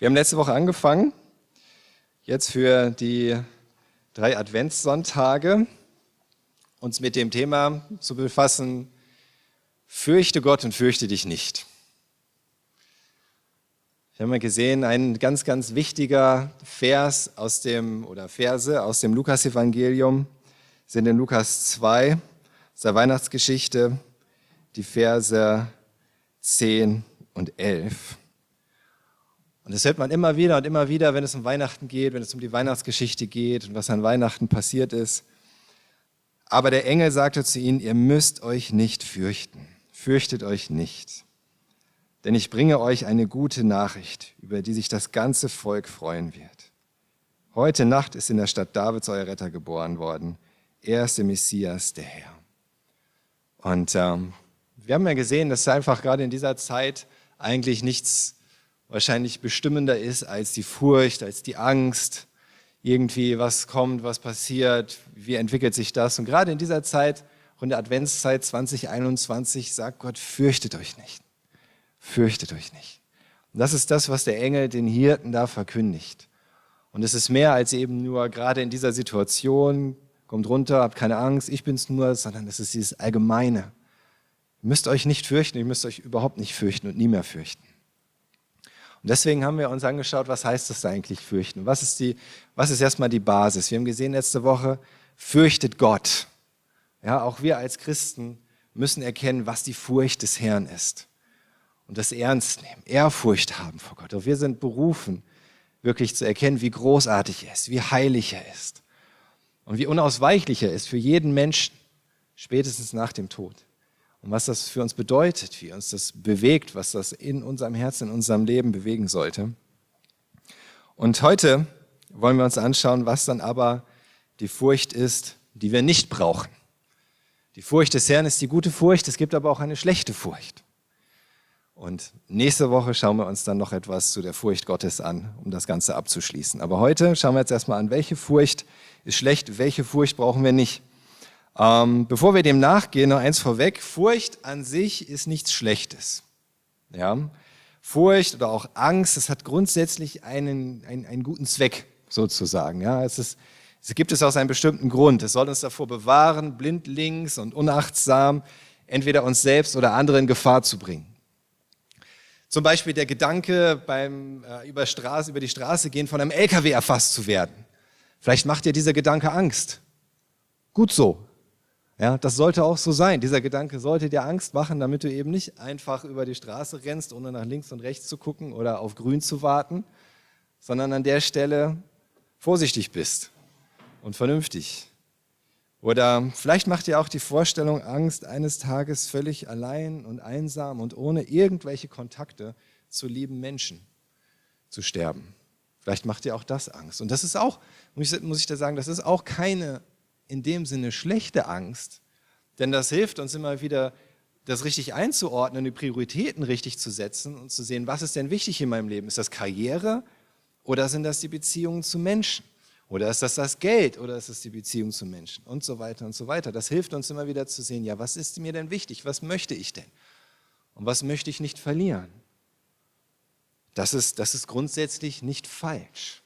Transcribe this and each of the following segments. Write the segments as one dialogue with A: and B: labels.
A: Wir haben letzte Woche angefangen, jetzt für die drei Adventssonntage uns mit dem Thema zu befassen, fürchte Gott und fürchte dich nicht. Wir haben ja gesehen, ein ganz, ganz wichtiger Vers aus dem, oder Verse aus dem Lukasevangelium sind in Lukas 2, aus der Weihnachtsgeschichte, die Verse 10 und 11. Und das hört man immer wieder und immer wieder, wenn es um Weihnachten geht, wenn es um die Weihnachtsgeschichte geht und was an Weihnachten passiert ist. Aber der Engel sagte zu ihnen, ihr müsst euch nicht fürchten. Fürchtet euch nicht. Denn ich bringe euch eine gute Nachricht, über die sich das ganze Volk freuen wird. Heute Nacht ist in der Stadt Davids euer Retter geboren worden. Er ist der Messias, der Herr. Und ähm, wir haben ja gesehen, dass einfach gerade in dieser Zeit eigentlich nichts wahrscheinlich bestimmender ist als die Furcht, als die Angst, irgendwie was kommt, was passiert, wie entwickelt sich das. Und gerade in dieser Zeit, in der Adventszeit 2021, sagt Gott, fürchtet euch nicht. Fürchtet euch nicht. Und das ist das, was der Engel den Hirten da verkündigt. Und es ist mehr als eben nur gerade in dieser Situation, kommt runter, habt keine Angst, ich bin's nur, sondern es ist dieses Allgemeine. Ihr müsst euch nicht fürchten, ihr müsst euch überhaupt nicht fürchten und nie mehr fürchten. Und deswegen haben wir uns angeschaut, was heißt das eigentlich fürchten? Was ist, die, was ist erstmal die Basis? Wir haben gesehen letzte Woche, fürchtet Gott. Ja, auch wir als Christen müssen erkennen, was die Furcht des Herrn ist. Und das ernst nehmen, Ehrfurcht haben vor Gott. Und wir sind berufen, wirklich zu erkennen, wie großartig er ist, wie heilig er ist. Und wie unausweichlich er ist für jeden Menschen, spätestens nach dem Tod und was das für uns bedeutet, wie uns das bewegt, was das in unserem Herzen, in unserem Leben bewegen sollte. Und heute wollen wir uns anschauen, was dann aber die Furcht ist, die wir nicht brauchen. Die Furcht des Herrn ist die gute Furcht, es gibt aber auch eine schlechte Furcht. Und nächste Woche schauen wir uns dann noch etwas zu der Furcht Gottes an, um das Ganze abzuschließen. Aber heute schauen wir jetzt erstmal an, welche Furcht ist schlecht, welche Furcht brauchen wir nicht. Ähm, bevor wir dem nachgehen, noch eins vorweg. Furcht an sich ist nichts Schlechtes. Ja? Furcht oder auch Angst, das hat grundsätzlich einen, einen, einen guten Zweck sozusagen. Ja? Es, ist, es gibt es aus einem bestimmten Grund. Es soll uns davor bewahren, blindlings und unachtsam entweder uns selbst oder andere in Gefahr zu bringen. Zum Beispiel der Gedanke, beim äh, über, Straße, über die Straße gehen, von einem LKW erfasst zu werden. Vielleicht macht dir dieser Gedanke Angst. Gut so. Ja, das sollte auch so sein. Dieser Gedanke sollte dir Angst machen, damit du eben nicht einfach über die Straße rennst, ohne nach links und rechts zu gucken oder auf grün zu warten, sondern an der Stelle vorsichtig bist und vernünftig. Oder vielleicht macht dir auch die Vorstellung Angst, eines Tages völlig allein und einsam und ohne irgendwelche Kontakte zu lieben Menschen zu sterben. Vielleicht macht dir auch das Angst. Und das ist auch, muss ich, da sagen, das ist auch keine in dem Sinne schlechte Angst, denn das hilft uns immer wieder, das richtig einzuordnen, die Prioritäten richtig zu setzen und zu sehen, was ist denn wichtig in meinem Leben? Ist das Karriere oder sind das die Beziehungen zu Menschen? Oder ist das das Geld oder ist das die Beziehung zu Menschen? Und so weiter und so weiter. Das hilft uns immer wieder zu sehen, ja, was ist mir denn wichtig? Was möchte ich denn? Und was möchte ich nicht verlieren? Das ist, das ist grundsätzlich nicht falsch.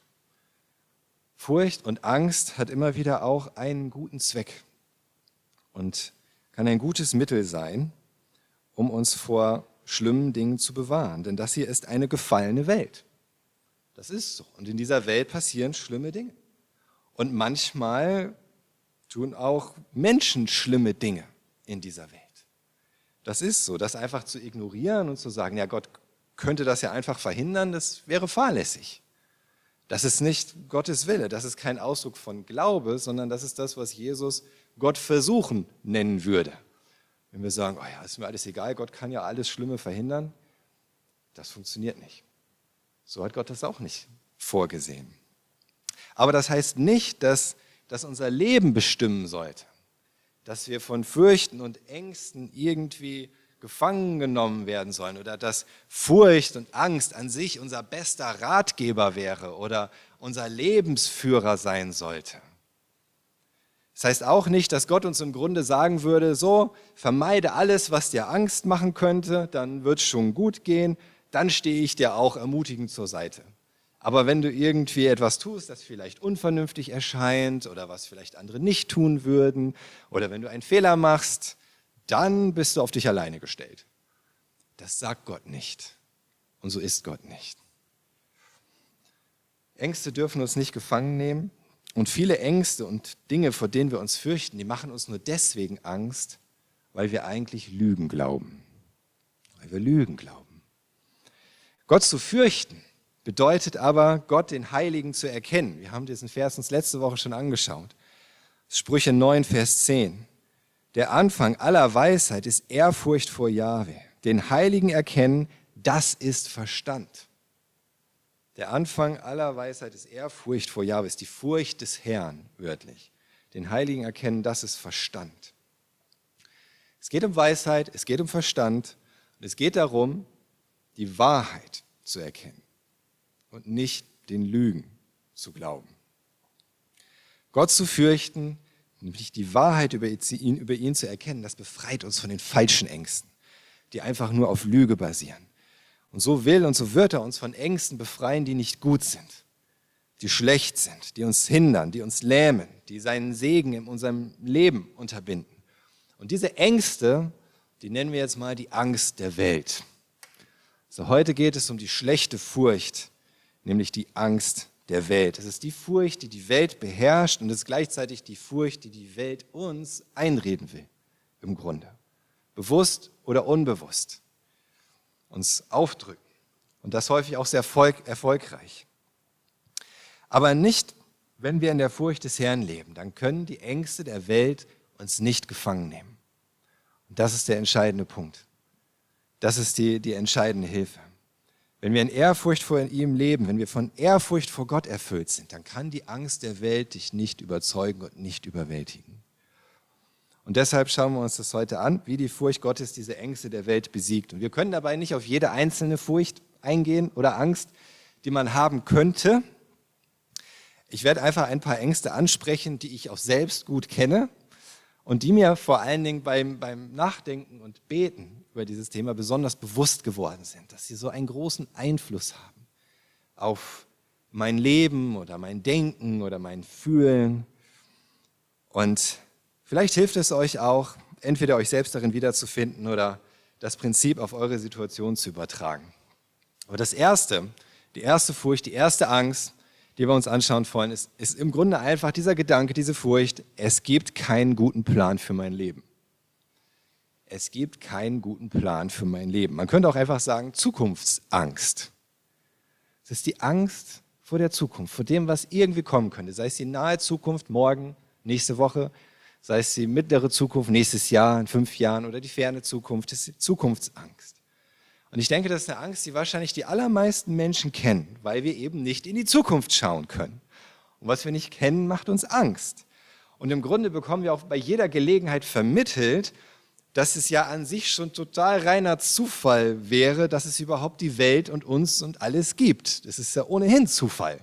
A: Furcht und Angst hat immer wieder auch einen guten Zweck und kann ein gutes Mittel sein, um uns vor schlimmen Dingen zu bewahren. Denn das hier ist eine gefallene Welt. Das ist so. Und in dieser Welt passieren schlimme Dinge. Und manchmal tun auch Menschen schlimme Dinge in dieser Welt. Das ist so. Das einfach zu ignorieren und zu sagen, ja, Gott könnte das ja einfach verhindern, das wäre fahrlässig. Das ist nicht Gottes Wille, das ist kein Ausdruck von Glaube, sondern das ist das, was Jesus Gott versuchen nennen würde. Wenn wir sagen, oh ja, ist mir alles egal, Gott kann ja alles Schlimme verhindern, das funktioniert nicht. So hat Gott das auch nicht vorgesehen. Aber das heißt nicht, dass das unser Leben bestimmen sollte, dass wir von Fürchten und Ängsten irgendwie gefangen genommen werden sollen oder dass Furcht und Angst an sich unser bester Ratgeber wäre oder unser Lebensführer sein sollte. Das heißt auch nicht, dass Gott uns im Grunde sagen würde, so, vermeide alles, was dir Angst machen könnte, dann wird es schon gut gehen, dann stehe ich dir auch ermutigend zur Seite. Aber wenn du irgendwie etwas tust, das vielleicht unvernünftig erscheint oder was vielleicht andere nicht tun würden, oder wenn du einen Fehler machst, dann bist du auf dich alleine gestellt. Das sagt Gott nicht. Und so ist Gott nicht. Ängste dürfen uns nicht gefangen nehmen. Und viele Ängste und Dinge, vor denen wir uns fürchten, die machen uns nur deswegen Angst, weil wir eigentlich Lügen glauben. Weil wir Lügen glauben. Gott zu fürchten bedeutet aber, Gott den Heiligen zu erkennen. Wir haben diesen Vers uns letzte Woche schon angeschaut. Sprüche 9, Vers 10. Der Anfang aller Weisheit ist Ehrfurcht vor Jahwe. Den Heiligen erkennen, das ist Verstand. Der Anfang aller Weisheit ist Ehrfurcht vor Jahwe, ist die Furcht des Herrn, wörtlich. Den Heiligen erkennen, das ist Verstand. Es geht um Weisheit, es geht um Verstand und es geht darum, die Wahrheit zu erkennen und nicht den Lügen zu glauben. Gott zu fürchten, nämlich die Wahrheit über ihn, über ihn zu erkennen, das befreit uns von den falschen Ängsten, die einfach nur auf Lüge basieren. Und so will und so wird er uns von Ängsten befreien, die nicht gut sind, die schlecht sind, die uns hindern, die uns lähmen, die seinen Segen in unserem Leben unterbinden. Und diese Ängste, die nennen wir jetzt mal die Angst der Welt. So heute geht es um die schlechte Furcht, nämlich die Angst der Welt. Es ist die Furcht, die die Welt beherrscht und es ist gleichzeitig die Furcht, die die Welt uns einreden will, im Grunde. Bewusst oder unbewusst uns aufdrücken. Und das häufig auch sehr erfolgreich. Aber nicht, wenn wir in der Furcht des Herrn leben. Dann können die Ängste der Welt uns nicht gefangen nehmen. Und das ist der entscheidende Punkt. Das ist die, die entscheidende Hilfe. Wenn wir in Ehrfurcht vor ihm leben, wenn wir von Ehrfurcht vor Gott erfüllt sind, dann kann die Angst der Welt dich nicht überzeugen und nicht überwältigen. Und deshalb schauen wir uns das heute an, wie die Furcht Gottes diese Ängste der Welt besiegt. Und wir können dabei nicht auf jede einzelne Furcht eingehen oder Angst, die man haben könnte. Ich werde einfach ein paar Ängste ansprechen, die ich auch selbst gut kenne und die mir vor allen Dingen beim, beim Nachdenken und Beten über dieses Thema besonders bewusst geworden sind, dass sie so einen großen Einfluss haben auf mein Leben oder mein Denken oder mein Fühlen. Und Vielleicht hilft es euch auch, entweder euch selbst darin wiederzufinden oder das Prinzip auf eure Situation zu übertragen. Aber das Erste, die erste Furcht, die erste Angst, die wir uns anschauen wollen, ist, ist im Grunde einfach dieser Gedanke, diese Furcht, es gibt keinen guten Plan für mein Leben. Es gibt keinen guten Plan für mein Leben. Man könnte auch einfach sagen, Zukunftsangst. Es ist die Angst vor der Zukunft, vor dem, was irgendwie kommen könnte, sei es die nahe Zukunft, morgen, nächste Woche, sei es die mittlere Zukunft, nächstes Jahr, in fünf Jahren oder die ferne Zukunft, das ist Zukunftsangst. Und ich denke, das ist eine Angst, die wahrscheinlich die allermeisten Menschen kennen, weil wir eben nicht in die Zukunft schauen können. Und was wir nicht kennen, macht uns Angst. Und im Grunde bekommen wir auch bei jeder Gelegenheit vermittelt, dass es ja an sich schon total reiner Zufall wäre, dass es überhaupt die Welt und uns und alles gibt. Das ist ja ohnehin Zufall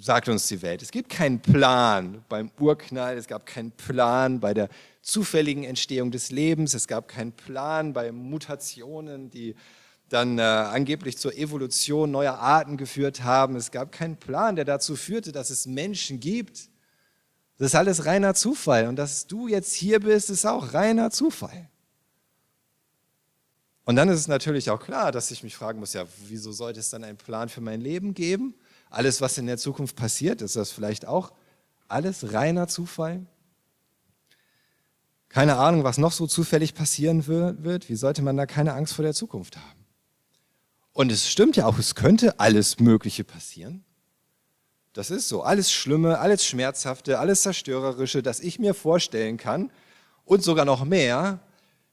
A: sagt uns die Welt. Es gibt keinen Plan beim Urknall, es gab keinen Plan bei der zufälligen Entstehung des Lebens, es gab keinen Plan bei Mutationen, die dann äh, angeblich zur Evolution neuer Arten geführt haben. Es gab keinen Plan, der dazu führte, dass es Menschen gibt. Das ist alles reiner Zufall. Und dass du jetzt hier bist, ist auch reiner Zufall. Und dann ist es natürlich auch klar, dass ich mich fragen muss, ja, wieso sollte es dann einen Plan für mein Leben geben? Alles, was in der Zukunft passiert, ist das vielleicht auch alles reiner Zufall? Keine Ahnung, was noch so zufällig passieren wird. Wie sollte man da keine Angst vor der Zukunft haben? Und es stimmt ja auch, es könnte alles Mögliche passieren. Das ist so. Alles Schlimme, alles Schmerzhafte, alles Zerstörerische, das ich mir vorstellen kann und sogar noch mehr,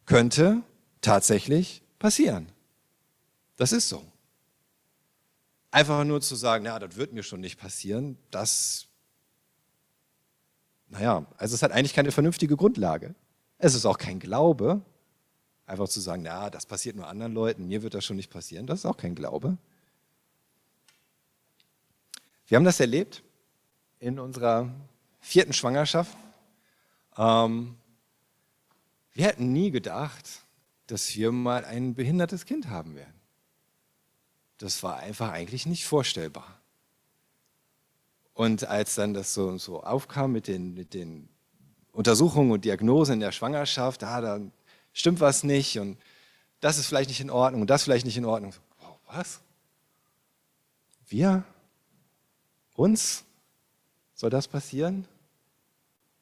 A: könnte tatsächlich passieren. Das ist so. Einfach nur zu sagen, ja, das wird mir schon nicht passieren, das, naja, also es hat eigentlich keine vernünftige Grundlage. Es ist auch kein Glaube, einfach zu sagen, ja, das passiert nur anderen Leuten, mir wird das schon nicht passieren, das ist auch kein Glaube. Wir haben das erlebt in unserer vierten Schwangerschaft. Ähm, wir hätten nie gedacht, dass wir mal ein behindertes Kind haben werden. das war einfach eigentlich nicht vorstellbar. Und als dann das so, so aufkam mit den, mit den Untersuchungen und Diagnosen in der Schwangerschaft, ah, da stimmt was nicht und das ist vielleicht nicht in Ordnung und das vielleicht nicht in Ordnung. Wow, was? Wir? Uns? Soll das passieren?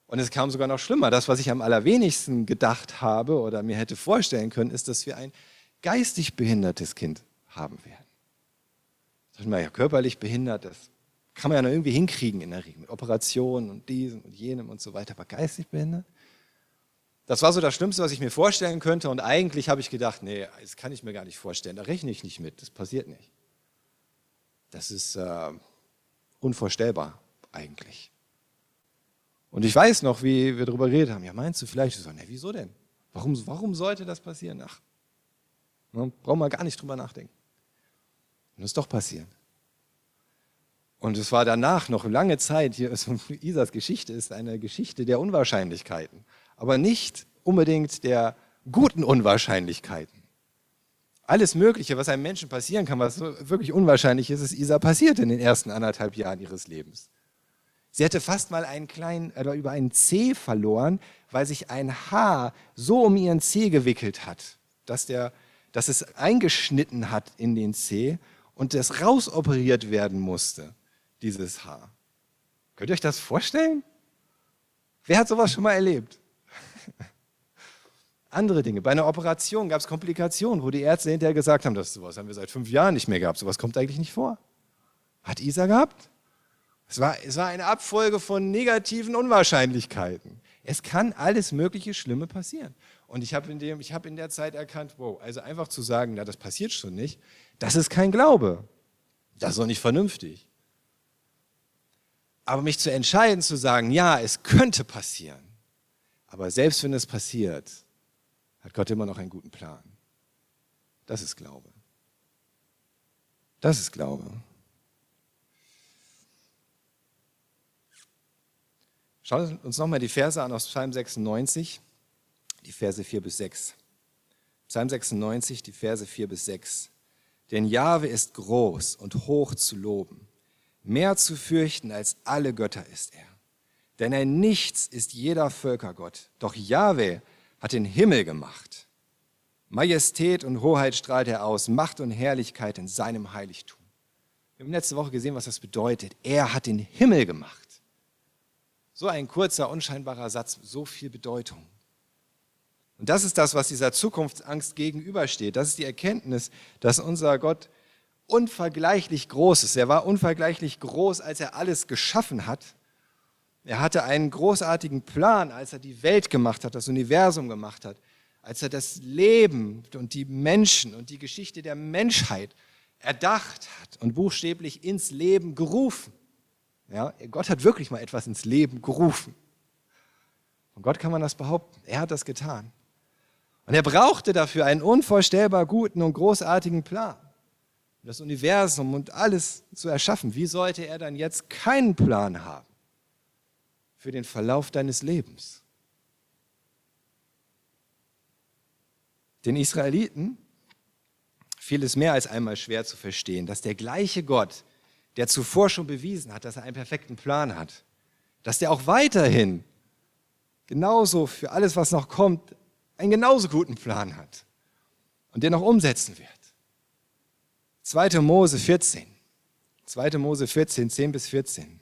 A: Und es kam sogar noch schlimmer. Das, was ich am allerwenigsten gedacht habe oder mir hätte vorstellen können, ist, dass wir ein geistig behindertes Kind haben werden. Sag mal, ja, körperlich behindert, das kann man ja noch irgendwie hinkriegen in der Regel, mit Operationen und diesem und jenem und so weiter, aber geistig behindert? Das war so das Schlimmste, was ich mir vorstellen könnte und eigentlich habe ich gedacht, nee, das kann ich mir gar nicht vorstellen, da rechne ich nicht mit, das passiert nicht. Das ist äh, unvorstellbar eigentlich. Und ich weiß noch, wie wir darüber geredet haben. Ja, meinst du vielleicht? Ich so, nee, wieso denn? Warum, warum sollte das passieren? Ach, ne, brauchen wir gar nicht drüber nachdenken. Und es ist doch passiert. Und es war danach noch lange Zeit, hier ist Isas Geschichte ist eine Geschichte der Unwahrscheinlichkeiten, aber nicht unbedingt der guten Unwahrscheinlichkeiten. Alles Mögliche, was einem Menschen passieren kann, was wirklich unwahrscheinlich ist, ist Isa passiert in den ersten anderthalb Jahren ihres Lebens. Sie hätte fast mal einen kleinen, oder über einen C verloren, weil sich ein Haar so um ihren C gewickelt hat, dass, der, dass es eingeschnitten hat in den C und das rausoperiert werden musste dieses Haar. Könnt ihr euch das vorstellen? Wer hat sowas schon mal erlebt? Andere Dinge. Bei einer Operation gab es Komplikationen, wo die Ärzte hinterher gesagt haben, das sowas haben wir seit fünf Jahren nicht mehr gehabt. Sowas kommt eigentlich nicht vor. Hat Isa gehabt? Es war, es war eine Abfolge von negativen Unwahrscheinlichkeiten. Es kann alles mögliche Schlimme passieren. Und ich habe in, hab in der Zeit erkannt, wow, also einfach zu sagen, na, das passiert schon nicht, das ist kein Glaube. Das ist auch nicht vernünftig. Aber mich zu entscheiden, zu sagen, ja, es könnte passieren, aber selbst wenn es passiert, hat Gott immer noch einen guten Plan. Das ist Glaube. Das ist Glaube. Schauen wir uns nochmal die Verse an aus Psalm 96, die Verse 4 bis 6. Psalm 96, die Verse 4 bis 6. Denn Jahwe ist groß und hoch zu loben Mehr zu fürchten als alle Götter ist er. Denn ein Nichts ist jeder Völkergott. Doch Jahwe hat den Himmel gemacht. Majestät und Hoheit strahlt er aus, Macht und Herrlichkeit in seinem Heiligtum. Wir haben letzte Woche gesehen, was das bedeutet. Er hat den Himmel gemacht. So ein kurzer, unscheinbarer Satz, so viel Bedeutung. Und das ist das, was dieser Zukunftsangst gegenübersteht. Das ist die Erkenntnis, dass unser Gott unvergleichlich groß ist. Er war unvergleichlich groß, als er alles geschaffen hat. Er hatte einen großartigen Plan, als er die Welt gemacht hat, das Universum gemacht hat, als er das Leben und die Menschen und die Geschichte der Menschheit erdacht hat und buchstäblich ins Leben gerufen. Ja, Gott hat wirklich mal etwas ins Leben gerufen. Von Gott kann man das behaupten. Er hat das getan. Und er brauchte dafür einen unvorstellbar guten und großartigen Plan das Universum und alles zu erschaffen, wie sollte er dann jetzt keinen Plan haben für den Verlauf deines Lebens? Den Israeliten fiel es mehr als einmal schwer zu verstehen, dass der gleiche Gott, der zuvor schon bewiesen hat, dass er einen perfekten Plan hat, dass der auch weiterhin genauso für alles, was noch kommt, einen genauso guten Plan hat und den auch umsetzen wird. 2. Mose 14. 2. Mose 14, 10 bis 14.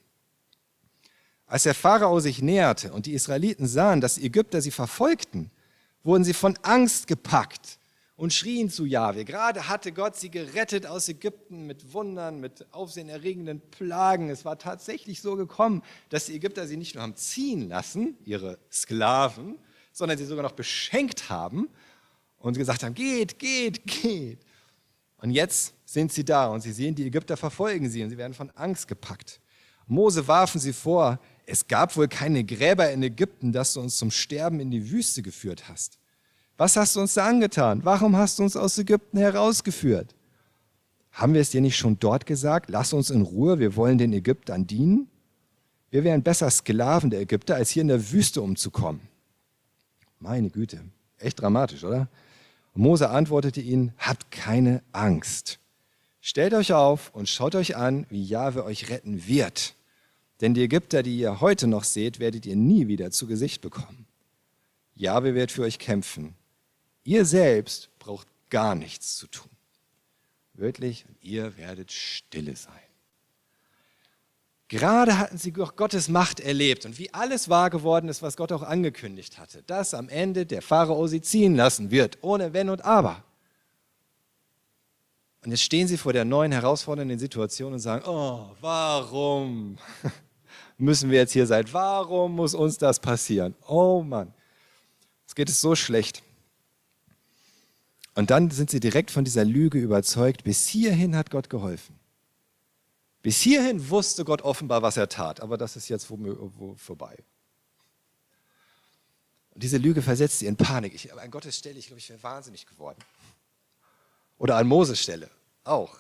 A: Als der Pharao sich näherte und die Israeliten sahen, dass die Ägypter sie verfolgten, wurden sie von Angst gepackt und schrien zu Jahwe. Gerade hatte Gott sie gerettet aus Ägypten mit Wundern, mit aufsehenerregenden Plagen. Es war tatsächlich so gekommen, dass die Ägypter sie nicht nur haben ziehen lassen, ihre Sklaven, sondern sie sogar noch beschenkt haben und gesagt haben, geht, geht, geht. Und jetzt sind sie da und sie sehen, die Ägypter verfolgen sie und sie werden von Angst gepackt. Mose warfen sie vor, es gab wohl keine Gräber in Ägypten, dass du uns zum Sterben in die Wüste geführt hast. Was hast du uns da angetan? Warum hast du uns aus Ägypten herausgeführt? Haben wir es dir nicht schon dort gesagt? Lass uns in Ruhe, wir wollen den Ägyptern dienen. Wir wären besser Sklaven der Ägypter, als hier in der Wüste umzukommen. Meine Güte, echt dramatisch, oder? Mose antwortete ihnen, habt keine Angst. Stellt euch auf und schaut euch an, wie Jahwe euch retten wird. Denn die Ägypter, die ihr heute noch seht, werdet ihr nie wieder zu Gesicht bekommen. Jahwe wird für euch kämpfen. Ihr selbst braucht gar nichts zu tun. Wörtlich, ihr werdet stille sein. Gerade hatten sie Gottes Macht erlebt und wie alles wahr geworden ist, was Gott auch angekündigt hatte, dass am Ende der Pharao sie ziehen lassen wird, ohne Wenn und Aber. Und jetzt stehen sie vor der neuen herausfordernden Situation und sagen, oh, warum müssen wir jetzt hier sein? Warum muss uns das passieren? Oh Mann, es geht es so schlecht. Und dann sind sie direkt von dieser Lüge überzeugt, bis hierhin hat Gott geholfen. Bis hierhin wusste Gott offenbar, was er tat, aber das ist jetzt vorbei. Und diese Lüge versetzt sie in Panik. Ich, an Gottes Stelle, ich glaube, ich wäre wahnsinnig geworden. Oder an Moses Stelle auch.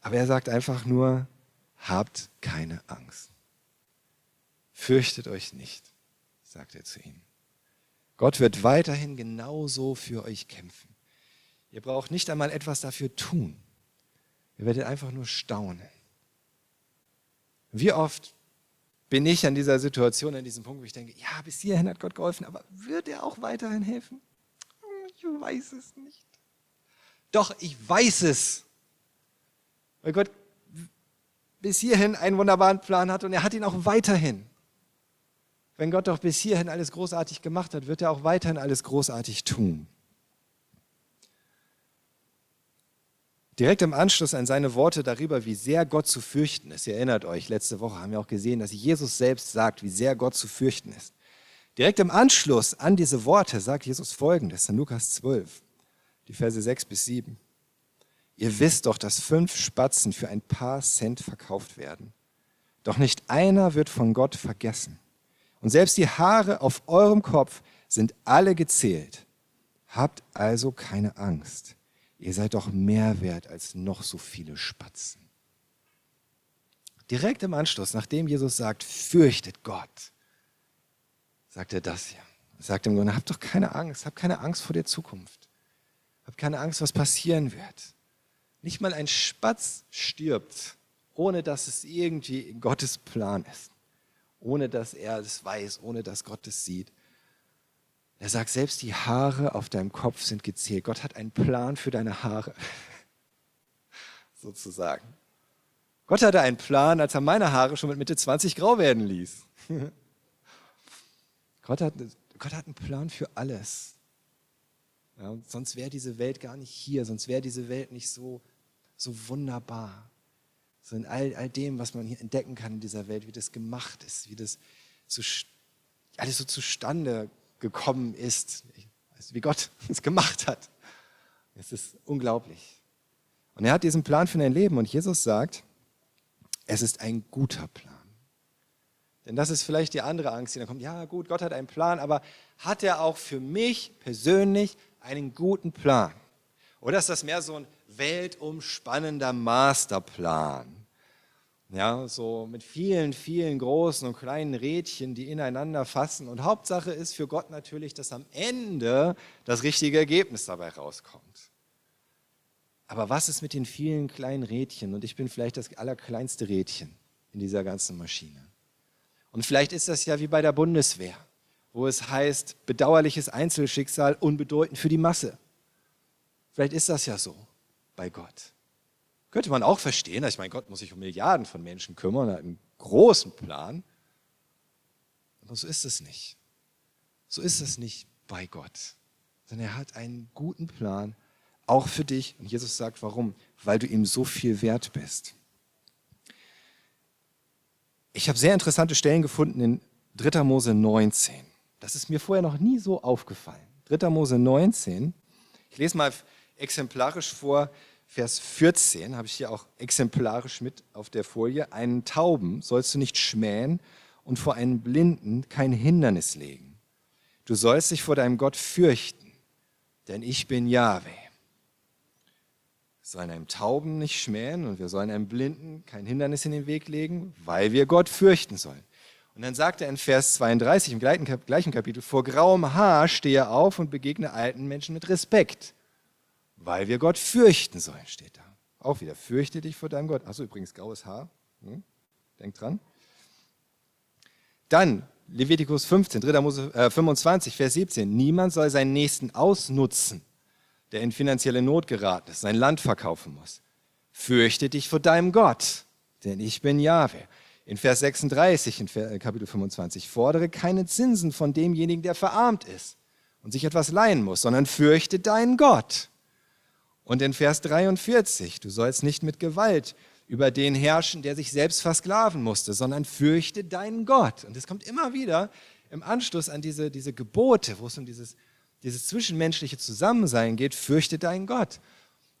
A: Aber er sagt einfach nur, habt keine Angst. Fürchtet euch nicht, sagt er zu ihnen. Gott wird weiterhin genauso für euch kämpfen. Ihr braucht nicht einmal etwas dafür tun. Ihr werdet einfach nur staunen. Wie oft bin ich an dieser Situation, an diesem Punkt, wo ich denke, ja, bis hierhin hat Gott geholfen, aber wird er auch weiterhin helfen? Ich weiß es nicht. Doch, ich weiß es. Weil Gott bis hierhin einen wunderbaren Plan hat und er hat ihn auch weiterhin. Wenn Gott doch bis hierhin alles großartig gemacht hat, wird er auch weiterhin alles großartig tun. Direkt im Anschluss an seine Worte darüber, wie sehr Gott zu fürchten ist. Ihr erinnert euch, letzte Woche haben wir auch gesehen, dass Jesus selbst sagt, wie sehr Gott zu fürchten ist. Direkt im Anschluss an diese Worte sagt Jesus folgendes in Lukas 12, die Verse 6 bis 7. Ihr wisst doch, dass fünf Spatzen für ein paar Cent verkauft werden. Doch nicht einer wird von Gott vergessen. Und selbst die Haare auf eurem Kopf sind alle gezählt. Habt also keine Angst. Ihr seid doch mehr wert als noch so viele Spatzen. Direkt im Anschluss, nachdem Jesus sagt, fürchtet Gott, sagt er das hier. Er sagt im Grunde, habt doch keine Angst, habt keine Angst vor der Zukunft. Habt keine Angst, was passieren wird. Nicht mal ein Spatz stirbt, ohne dass es irgendwie Gottes Plan ist. Ohne dass er es weiß, ohne dass Gott es sieht. Er sagt, selbst die Haare auf deinem Kopf sind gezählt. Gott hat einen Plan für deine Haare. Sozusagen. Gott hatte einen Plan, als er meine Haare schon mit Mitte 20 grau werden ließ. Gott, hat, Gott hat einen Plan für alles. Ja, sonst wäre diese Welt gar nicht hier, sonst wäre diese Welt nicht so, so wunderbar. So in all, all dem, was man hier entdecken kann in dieser Welt, wie das gemacht ist, wie das zu, alles so zustande gekommen ist, wie Gott es gemacht hat. Es ist unglaublich. Und er hat diesen Plan für dein Leben und Jesus sagt, es ist ein guter Plan. Denn das ist vielleicht die andere Angst, die dann kommt. Ja, gut, Gott hat einen Plan, aber hat er auch für mich persönlich einen guten Plan? Oder ist das mehr so ein weltumspannender Masterplan? Ja, so mit vielen, vielen großen und kleinen Rädchen, die ineinander fassen. Und Hauptsache ist für Gott natürlich, dass am Ende das richtige Ergebnis dabei rauskommt. Aber was ist mit den vielen kleinen Rädchen? Und ich bin vielleicht das allerkleinste Rädchen in dieser ganzen Maschine. Und vielleicht ist das ja wie bei der Bundeswehr, wo es heißt, bedauerliches Einzelschicksal, unbedeutend für die Masse. Vielleicht ist das ja so bei Gott. Könnte man auch verstehen. Ich meine, Gott muss sich um Milliarden von Menschen kümmern, hat einen großen Plan. Aber so ist es nicht. So ist es nicht bei Gott. Sondern er hat einen guten Plan, auch für dich. Und Jesus sagt, warum? Weil du ihm so viel wert bist. Ich habe sehr interessante Stellen gefunden in 3. Mose 19. Das ist mir vorher noch nie so aufgefallen. 3. Mose 19. Ich lese mal exemplarisch vor, Vers 14 habe ich hier auch exemplarisch mit auf der Folie. Einen Tauben sollst du nicht schmähen und vor einen Blinden kein Hindernis legen. Du sollst dich vor deinem Gott fürchten, denn ich bin Yahweh. Wir sollen einem Tauben nicht schmähen und wir sollen einem Blinden kein Hindernis in den Weg legen, weil wir Gott fürchten sollen. Und dann sagt er in Vers 32 im gleichen Kapitel, vor grauem Haar stehe auf und begegne alten Menschen mit Respekt weil wir Gott fürchten sollen, steht da. Auch wieder, fürchte dich vor deinem Gott. Achso, übrigens, graues Haar. Hm? Denk dran. Dann Levitikus 15, 3. Mose, äh, 25, Vers 17. Niemand soll seinen Nächsten ausnutzen, der in finanzielle Not geraten ist, sein Land verkaufen muss. Fürchte dich vor deinem Gott, denn ich bin Jahwe. In Vers 36, in äh, Kapitel 25, fordere keine Zinsen von demjenigen, der verarmt ist und sich etwas leihen muss, sondern fürchte deinen Gott. Und in Vers 43, du sollst nicht mit Gewalt über den herrschen, der sich selbst versklaven musste, sondern fürchte deinen Gott. Und es kommt immer wieder im Anschluss an diese, diese Gebote, wo es um dieses, dieses zwischenmenschliche Zusammensein geht, fürchte deinen Gott.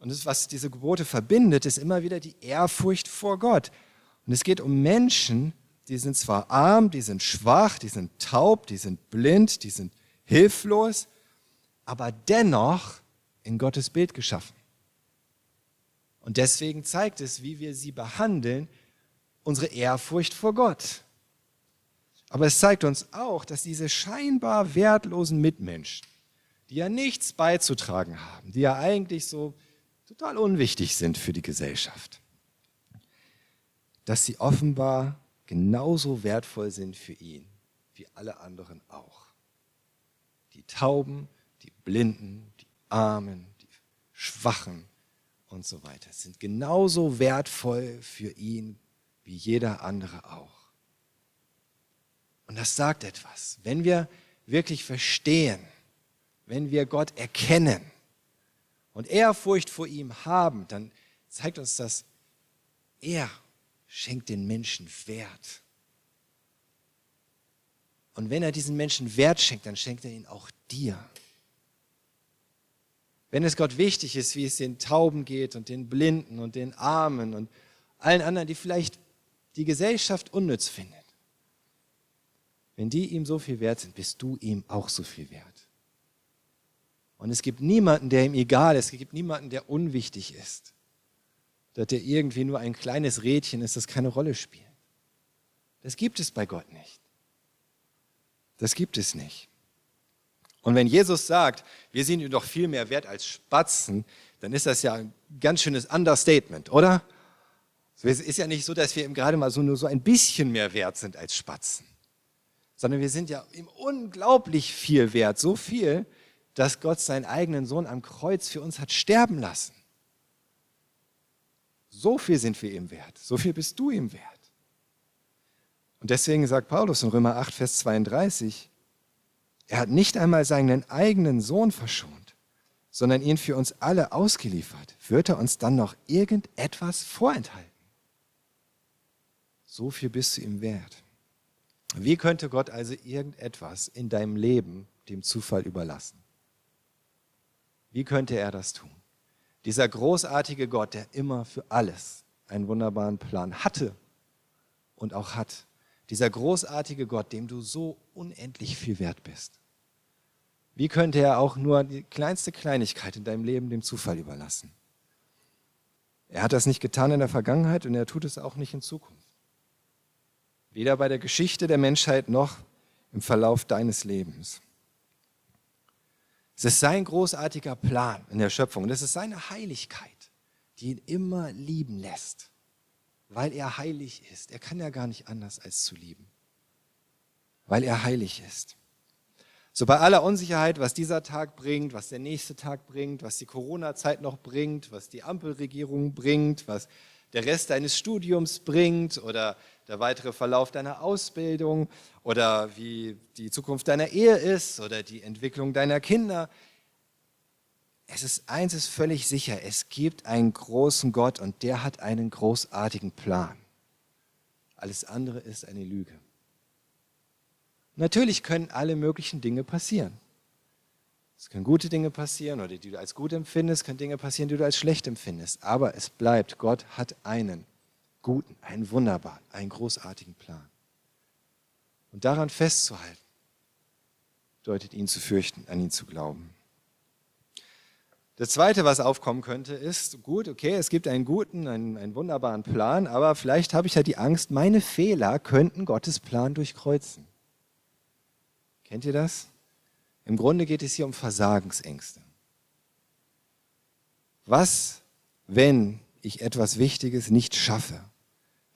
A: Und das, was diese Gebote verbindet, ist immer wieder die Ehrfurcht vor Gott. Und es geht um Menschen, die sind zwar arm, die sind schwach, die sind taub, die sind blind, die sind hilflos, aber dennoch in Gottes Bild geschaffen. Und deswegen zeigt es, wie wir sie behandeln, unsere Ehrfurcht vor Gott. Aber es zeigt uns auch, dass diese scheinbar wertlosen Mitmenschen, die ja nichts beizutragen haben, die ja eigentlich so total unwichtig sind für die Gesellschaft, dass sie offenbar genauso wertvoll sind für ihn wie alle anderen auch. Die Tauben, die Blinden, die Armen, die Schwachen und so weiter sind genauso wertvoll für ihn wie jeder andere auch. Und das sagt etwas. Wenn wir wirklich verstehen, wenn wir Gott erkennen und Ehrfurcht vor ihm haben, dann zeigt uns das, er schenkt den Menschen Wert. Und wenn er diesen Menschen Wert schenkt, dann schenkt er ihn auch dir. Wenn es Gott wichtig ist, wie es den Tauben geht und den Blinden und den Armen und allen anderen, die vielleicht die Gesellschaft unnütz findet, wenn die ihm so viel wert sind, bist du ihm auch so viel wert. Und es gibt niemanden, der ihm egal ist, es gibt niemanden, der unwichtig ist, dass der irgendwie nur ein kleines Rädchen ist, das keine Rolle spielt. Das gibt es bei Gott nicht. Das gibt es nicht. Und wenn Jesus sagt, wir sind ihm doch viel mehr wert als Spatzen, dann ist das ja ein ganz schönes Understatement, oder? Es ist ja nicht so, dass wir ihm gerade mal so nur so ein bisschen mehr wert sind als Spatzen, sondern wir sind ja ihm unglaublich viel wert, so viel, dass Gott seinen eigenen Sohn am Kreuz für uns hat sterben lassen. So viel sind wir ihm wert, so viel bist du ihm wert. Und deswegen sagt Paulus in Römer 8, Vers 32, er hat nicht einmal seinen eigenen Sohn verschont, sondern ihn für uns alle ausgeliefert. Wird er uns dann noch irgendetwas vorenthalten? So viel bist du ihm wert. Wie könnte Gott also irgendetwas in deinem Leben dem Zufall überlassen? Wie könnte er das tun? Dieser großartige Gott, der immer für alles einen wunderbaren Plan hatte und auch hat, dieser großartige Gott, dem du so unendlich viel wert bist. Wie könnte er auch nur die kleinste Kleinigkeit in deinem Leben dem Zufall überlassen? Er hat das nicht getan in der Vergangenheit und er tut es auch nicht in Zukunft. Weder bei der Geschichte der Menschheit noch im Verlauf deines Lebens. Es ist sein großartiger Plan in der Schöpfung und es ist seine Heiligkeit, die ihn immer lieben lässt weil er heilig ist. Er kann ja gar nicht anders als zu lieben, weil er heilig ist. So bei aller Unsicherheit, was dieser Tag bringt, was der nächste Tag bringt, was die Corona-Zeit noch bringt, was die Ampelregierung bringt, was der Rest deines Studiums bringt oder der weitere Verlauf deiner Ausbildung oder wie die Zukunft deiner Ehe ist oder die Entwicklung deiner Kinder es ist eins ist völlig sicher, es gibt einen großen Gott und der hat einen großartigen Plan. Alles andere ist eine Lüge. Natürlich können alle möglichen Dinge passieren. Es können gute Dinge passieren oder die du als gut empfindest, können Dinge passieren, die du als schlecht empfindest. Aber es bleibt, Gott hat einen guten, einen wunderbaren, einen großartigen Plan. Und daran festzuhalten, bedeutet ihn zu fürchten, an ihn zu glauben. Das Zweite, was aufkommen könnte, ist, gut, okay, es gibt einen guten, einen, einen wunderbaren Plan, aber vielleicht habe ich ja die Angst, meine Fehler könnten Gottes Plan durchkreuzen. Kennt ihr das? Im Grunde geht es hier um Versagensängste. Was, wenn ich etwas Wichtiges nicht schaffe?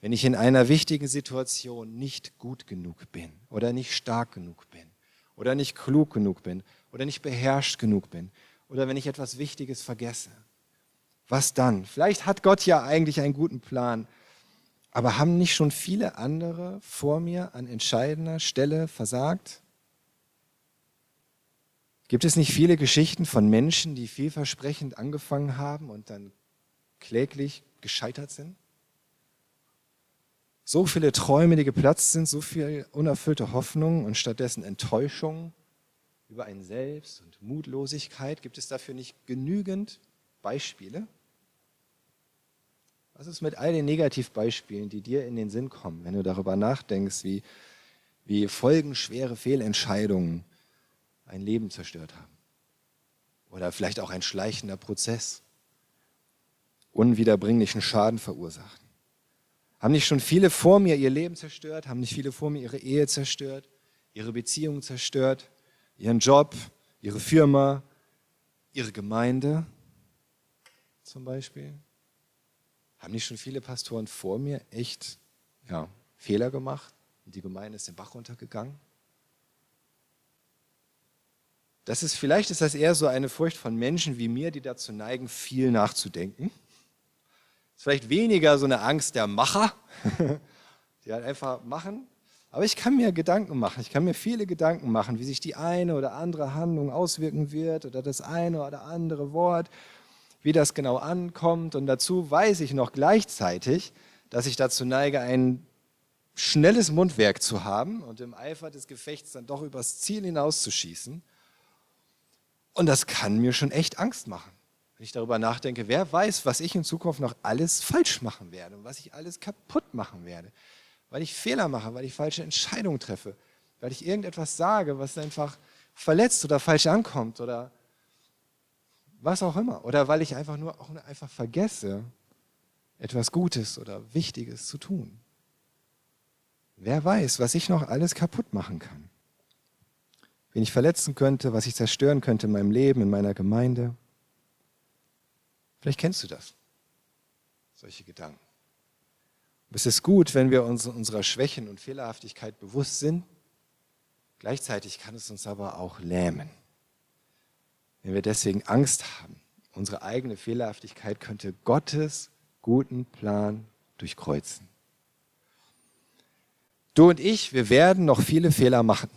A: Wenn ich in einer wichtigen Situation nicht gut genug bin oder nicht stark genug bin oder nicht klug genug bin oder nicht beherrscht genug bin oder wenn ich etwas Wichtiges vergesse? Was dann? Vielleicht hat Gott ja eigentlich einen guten Plan, aber haben nicht schon viele andere vor mir an entscheidender Stelle versagt? Gibt es nicht viele Geschichten von Menschen, die vielversprechend angefangen haben und dann kläglich gescheitert sind? So viele Träume, die geplatzt sind, so viel unerfüllte Hoffnung und stattdessen Enttäuschung über ein Selbst und Mutlosigkeit. Gibt es dafür nicht genügend Beispiele? Was ist mit all den Negativbeispielen, die dir in den Sinn kommen, wenn du darüber nachdenkst, wie, wie folgenschwere Fehlentscheidungen ein Leben zerstört haben. Oder vielleicht auch ein schleichender Prozess unwiederbringlichen Schaden verursacht. Haben nicht schon viele vor mir ihr Leben zerstört? Haben nicht viele vor mir ihre Ehe zerstört, ihre Beziehung zerstört, ihren Job, ihre Firma, ihre Gemeinde zum Beispiel? Haben nicht schon viele Pastoren vor mir echt ja, Fehler gemacht und die Gemeinde ist den Bach runtergegangen? Das ist, vielleicht ist das eher so eine Furcht von Menschen wie mir, die dazu neigen, viel nachzudenken. Das ist vielleicht weniger so eine Angst der Macher, die halt einfach machen. Aber ich kann mir Gedanken machen, ich kann mir viele Gedanken machen, wie sich die eine oder andere Handlung auswirken wird oder das eine oder andere Wort, wie das genau ankommt. Und dazu weiß ich noch gleichzeitig, dass ich dazu neige, ein schnelles Mundwerk zu haben und im Eifer des Gefechts dann doch übers Ziel hinauszuschießen. Und das kann mir schon echt Angst machen, wenn ich darüber nachdenke, wer weiß, was ich in Zukunft noch alles falsch machen werde und was ich alles kaputt machen werde, weil ich Fehler mache, weil ich falsche Entscheidungen treffe, weil ich irgendetwas sage, was einfach verletzt oder falsch ankommt oder was auch immer. Oder weil ich einfach nur auch einfach vergesse, etwas Gutes oder Wichtiges zu tun. Wer weiß, was ich noch alles kaputt machen kann wen ich verletzen könnte, was ich zerstören könnte in meinem Leben, in meiner Gemeinde. Vielleicht kennst du das, solche Gedanken. Es ist gut, wenn wir uns unserer Schwächen und Fehlerhaftigkeit bewusst sind. Gleichzeitig kann es uns aber auch lähmen. Wenn wir deswegen Angst haben, unsere eigene Fehlerhaftigkeit könnte Gottes guten Plan durchkreuzen. Du und ich, wir werden noch viele Fehler machen.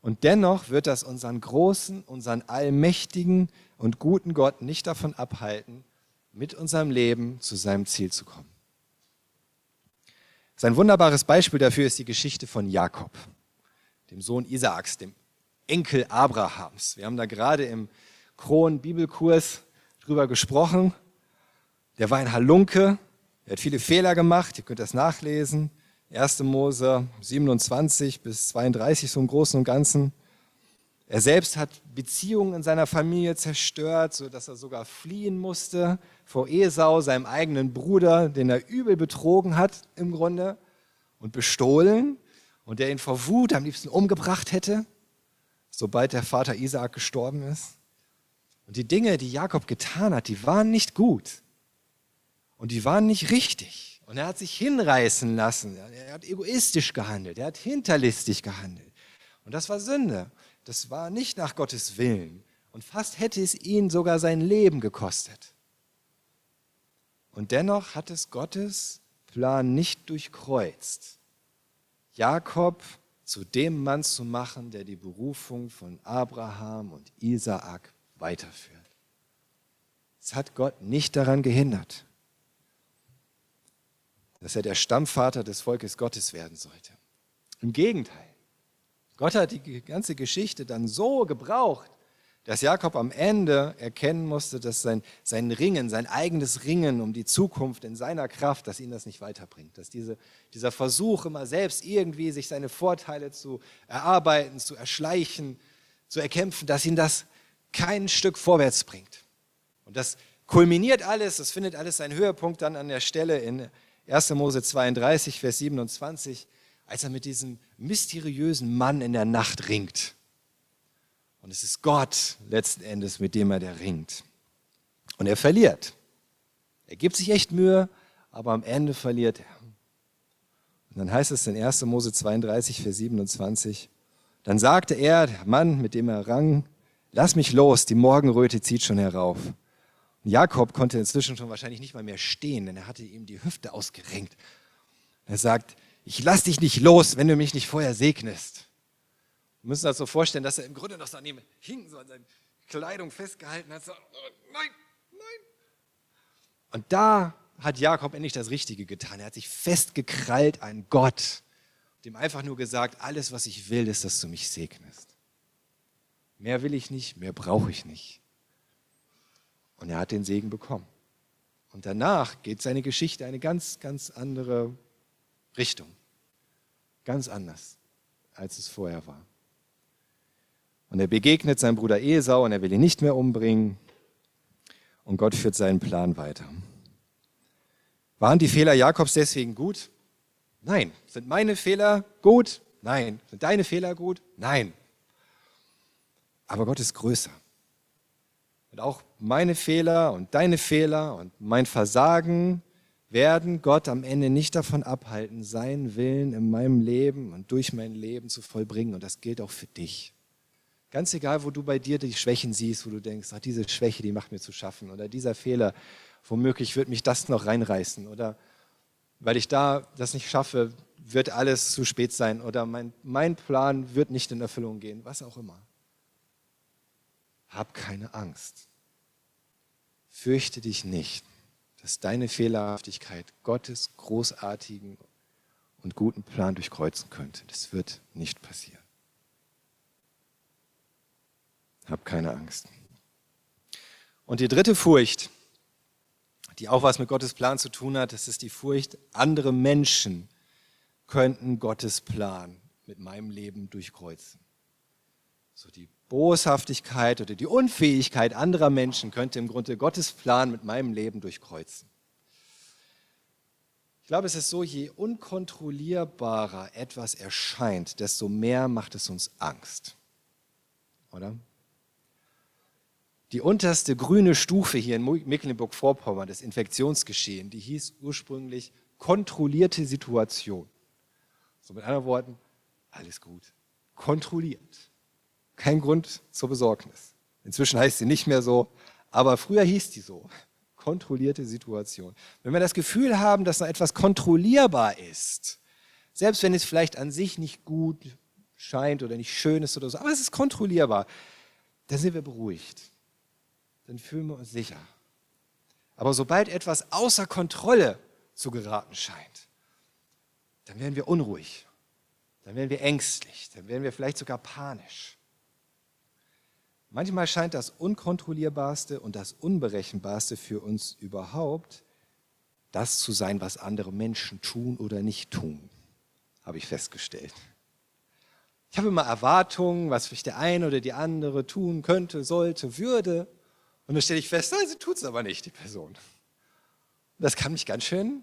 A: Und dennoch wird das unseren großen, unseren allmächtigen und guten Gott nicht davon abhalten, mit unserem Leben zu seinem Ziel zu kommen. Sein wunderbares Beispiel dafür ist die Geschichte von Jakob, dem Sohn Isaaks, dem Enkel Abrahams. Wir haben da gerade im Kron-Bibelkurs drüber gesprochen. Der war ein Halunke, er hat viele Fehler gemacht, ihr könnt das nachlesen. 1. Mose 27 bis 32 so im Großen und Ganzen. Er selbst hat Beziehungen in seiner Familie zerstört, sodass er sogar fliehen musste vor Esau, seinem eigenen Bruder, den er übel betrogen hat im Grunde und bestohlen und der ihn vor Wut am liebsten umgebracht hätte, sobald der Vater Isaak gestorben ist. Und die Dinge, die Jakob getan hat, die waren nicht gut und die waren nicht richtig. Und er hat sich hinreißen lassen. Er hat egoistisch gehandelt. Er hat hinterlistig gehandelt. Und das war Sünde. Das war nicht nach Gottes Willen. Und fast hätte es ihn sogar sein Leben gekostet. Und dennoch hat es Gottes Plan nicht durchkreuzt, Jakob zu dem Mann zu machen, der die Berufung von Abraham und Isaak weiterführt. Es hat Gott nicht daran gehindert dass er der Stammvater des Volkes Gottes werden sollte. Im Gegenteil, Gott hat die ganze Geschichte dann so gebraucht, dass Jakob am Ende erkennen musste, dass sein, sein Ringen, sein eigenes Ringen um die Zukunft in seiner Kraft, dass ihn das nicht weiterbringt. Dass diese, dieser Versuch, immer selbst irgendwie sich seine Vorteile zu erarbeiten, zu erschleichen, zu erkämpfen, dass ihn das kein Stück vorwärts bringt. Und das kulminiert alles, das findet alles seinen Höhepunkt dann an der Stelle in 1. Mose 32, Vers 27, als er mit diesem mysteriösen Mann in der Nacht ringt. Und es ist Gott letzten Endes, mit dem er der ringt. Und er verliert. Er gibt sich echt Mühe, aber am Ende verliert er. Und dann heißt es in 1. Mose 32, Vers 27, dann sagte er, der Mann, mit dem er rang, lass mich los, die Morgenröte zieht schon herauf. Und Jakob konnte inzwischen schon wahrscheinlich nicht mal mehr stehen, denn er hatte ihm die Hüfte ausgerenkt. Er sagt, ich lass dich nicht los, wenn du mich nicht vorher segnest. Wir müssen uns das so vorstellen, dass er im Grunde noch so an ihm hing, so an seiner Kleidung festgehalten hat. So, oh, nein, nein. Und da hat Jakob endlich das Richtige getan. Er hat sich festgekrallt an Gott, dem einfach nur gesagt, alles, was ich will, ist, dass du mich segnest. Mehr will ich nicht, mehr brauche ich nicht. Und er hat den Segen bekommen. Und danach geht seine Geschichte eine ganz, ganz andere Richtung. Ganz anders, als es vorher war. Und er begegnet seinem Bruder Esau und er will ihn nicht mehr umbringen. Und Gott führt seinen Plan weiter. Waren die Fehler Jakobs deswegen gut? Nein. Sind meine Fehler gut? Nein. Sind deine Fehler gut? Nein. Aber Gott ist größer. Und auch meine Fehler und deine Fehler und mein Versagen werden Gott am Ende nicht davon abhalten, seinen Willen in meinem Leben und durch mein Leben zu vollbringen. Und das gilt auch für dich. Ganz egal, wo du bei dir die Schwächen siehst, wo du denkst, ach, diese Schwäche, die macht mir zu schaffen. Oder dieser Fehler, womöglich wird mich das noch reinreißen oder weil ich da das nicht schaffe, wird alles zu spät sein oder mein, mein Plan wird nicht in Erfüllung gehen, was auch immer. Hab keine Angst. Fürchte dich nicht, dass deine Fehlerhaftigkeit Gottes großartigen und guten Plan durchkreuzen könnte. Das wird nicht passieren. Hab keine Angst. Und die dritte Furcht, die auch was mit Gottes Plan zu tun hat. Das ist die Furcht, andere Menschen könnten Gottes Plan mit meinem Leben durchkreuzen. So die Boshaftigkeit oder die Unfähigkeit anderer Menschen könnte im Grunde Gottes Plan mit meinem Leben durchkreuzen. Ich glaube, es ist so, je unkontrollierbarer etwas erscheint, desto mehr macht es uns Angst. Oder? Die unterste grüne Stufe hier in Mecklenburg-Vorpommern, das Infektionsgeschehen, die hieß ursprünglich kontrollierte Situation. So mit anderen Worten, alles gut. Kontrolliert. Kein Grund zur Besorgnis. Inzwischen heißt sie nicht mehr so, aber früher hieß die so. Kontrollierte Situation. Wenn wir das Gefühl haben, dass da etwas kontrollierbar ist, selbst wenn es vielleicht an sich nicht gut scheint oder nicht schön ist oder so, aber es ist kontrollierbar, dann sind wir beruhigt dann fühlen wir uns sicher. Aber sobald etwas außer Kontrolle zu geraten scheint, dann werden wir unruhig, dann werden wir ängstlich, dann werden wir vielleicht sogar panisch. Manchmal scheint das Unkontrollierbarste und das Unberechenbarste für uns überhaupt das zu sein, was andere Menschen tun oder nicht tun, habe ich festgestellt. Ich habe immer Erwartungen, was vielleicht der eine oder die andere tun könnte, sollte, würde. Und dann stelle ich fest, nein, sie tut es aber nicht, die Person. Das kann mich ganz schön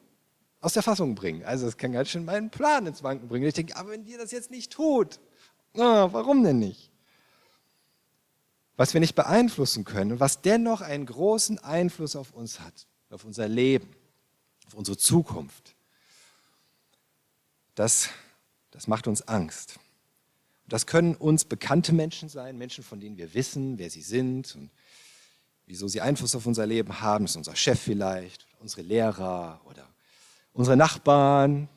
A: aus der Fassung bringen. Also das kann ganz schön meinen Plan ins Wanken bringen. Ich denke, aber wenn die das jetzt nicht tut, oh, warum denn nicht? Was wir nicht beeinflussen können und was dennoch einen großen Einfluss auf uns hat, auf unser Leben, auf unsere Zukunft, das, das macht uns Angst. Das können uns bekannte Menschen sein, Menschen, von denen wir wissen, wer sie sind und wieso sie Einfluss auf unser Leben haben. Das ist unser Chef vielleicht, unsere Lehrer oder unsere Nachbarn,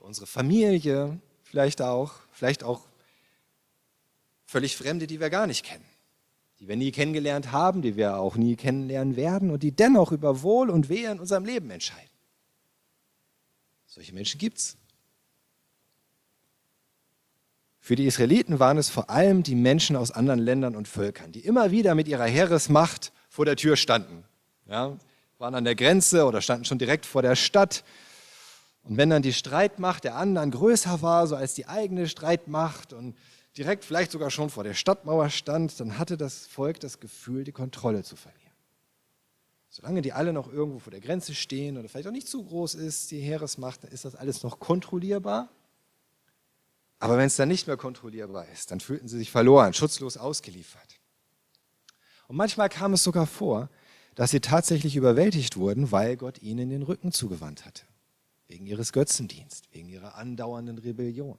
A: unsere Familie vielleicht auch, vielleicht auch völlig Fremde, die wir gar nicht kennen, die wir nie kennengelernt haben, die wir auch nie kennenlernen werden und die dennoch über Wohl und Wehe in unserem Leben entscheiden. Solche Menschen gibt es. Für die Israeliten waren es vor allem die Menschen aus anderen Ländern und Völkern, die immer wieder mit ihrer Heeresmacht vor der Tür standen. Ja, waren an der Grenze oder standen schon direkt vor der Stadt. Und wenn dann die Streitmacht der anderen größer war, so als die eigene Streitmacht und direkt vielleicht sogar schon vor der Stadtmauer stand, dann hatte das Volk das Gefühl, die Kontrolle zu verlieren. Solange die alle noch irgendwo vor der Grenze stehen oder vielleicht auch nicht zu groß ist, die Heeresmacht, dann ist das alles noch kontrollierbar. Aber wenn es dann nicht mehr kontrollierbar ist, dann fühlten sie sich verloren, schutzlos ausgeliefert. Und manchmal kam es sogar vor, dass sie tatsächlich überwältigt wurden, weil Gott ihnen den Rücken zugewandt hatte. Wegen ihres Götzendienst, wegen ihrer andauernden Rebellion.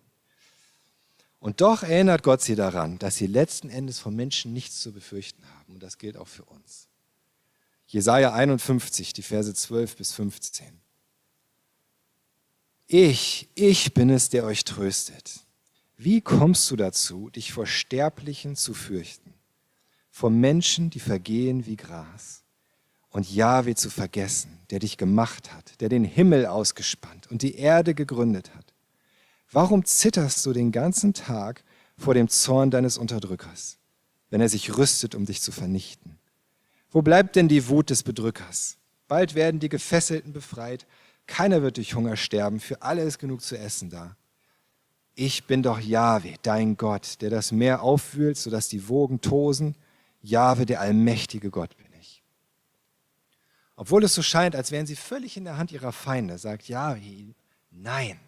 A: Und doch erinnert Gott sie daran, dass sie letzten Endes von Menschen nichts zu befürchten haben. Und das gilt auch für uns. Jesaja 51, die Verse 12 bis 15. Ich, ich bin es, der euch tröstet. Wie kommst du dazu, dich vor Sterblichen zu fürchten? Vor Menschen, die vergehen wie Gras. Und Jahwe zu vergessen, der dich gemacht hat, der den Himmel ausgespannt und die Erde gegründet hat. Warum zitterst du den ganzen Tag vor dem Zorn deines Unterdrückers, wenn er sich rüstet, um dich zu vernichten? Wo bleibt denn die Wut des Bedrückers? Bald werden die Gefesselten befreit. Keiner wird durch Hunger sterben. Für alle ist genug zu essen da. Ich bin doch Jahwe, dein Gott, der das Meer aufwühlt, sodass die Wogen tosen. Jahwe, der allmächtige Gott bin ich. Obwohl es so scheint, als wären sie völlig in der Hand ihrer Feinde, sagt Jahwe, nein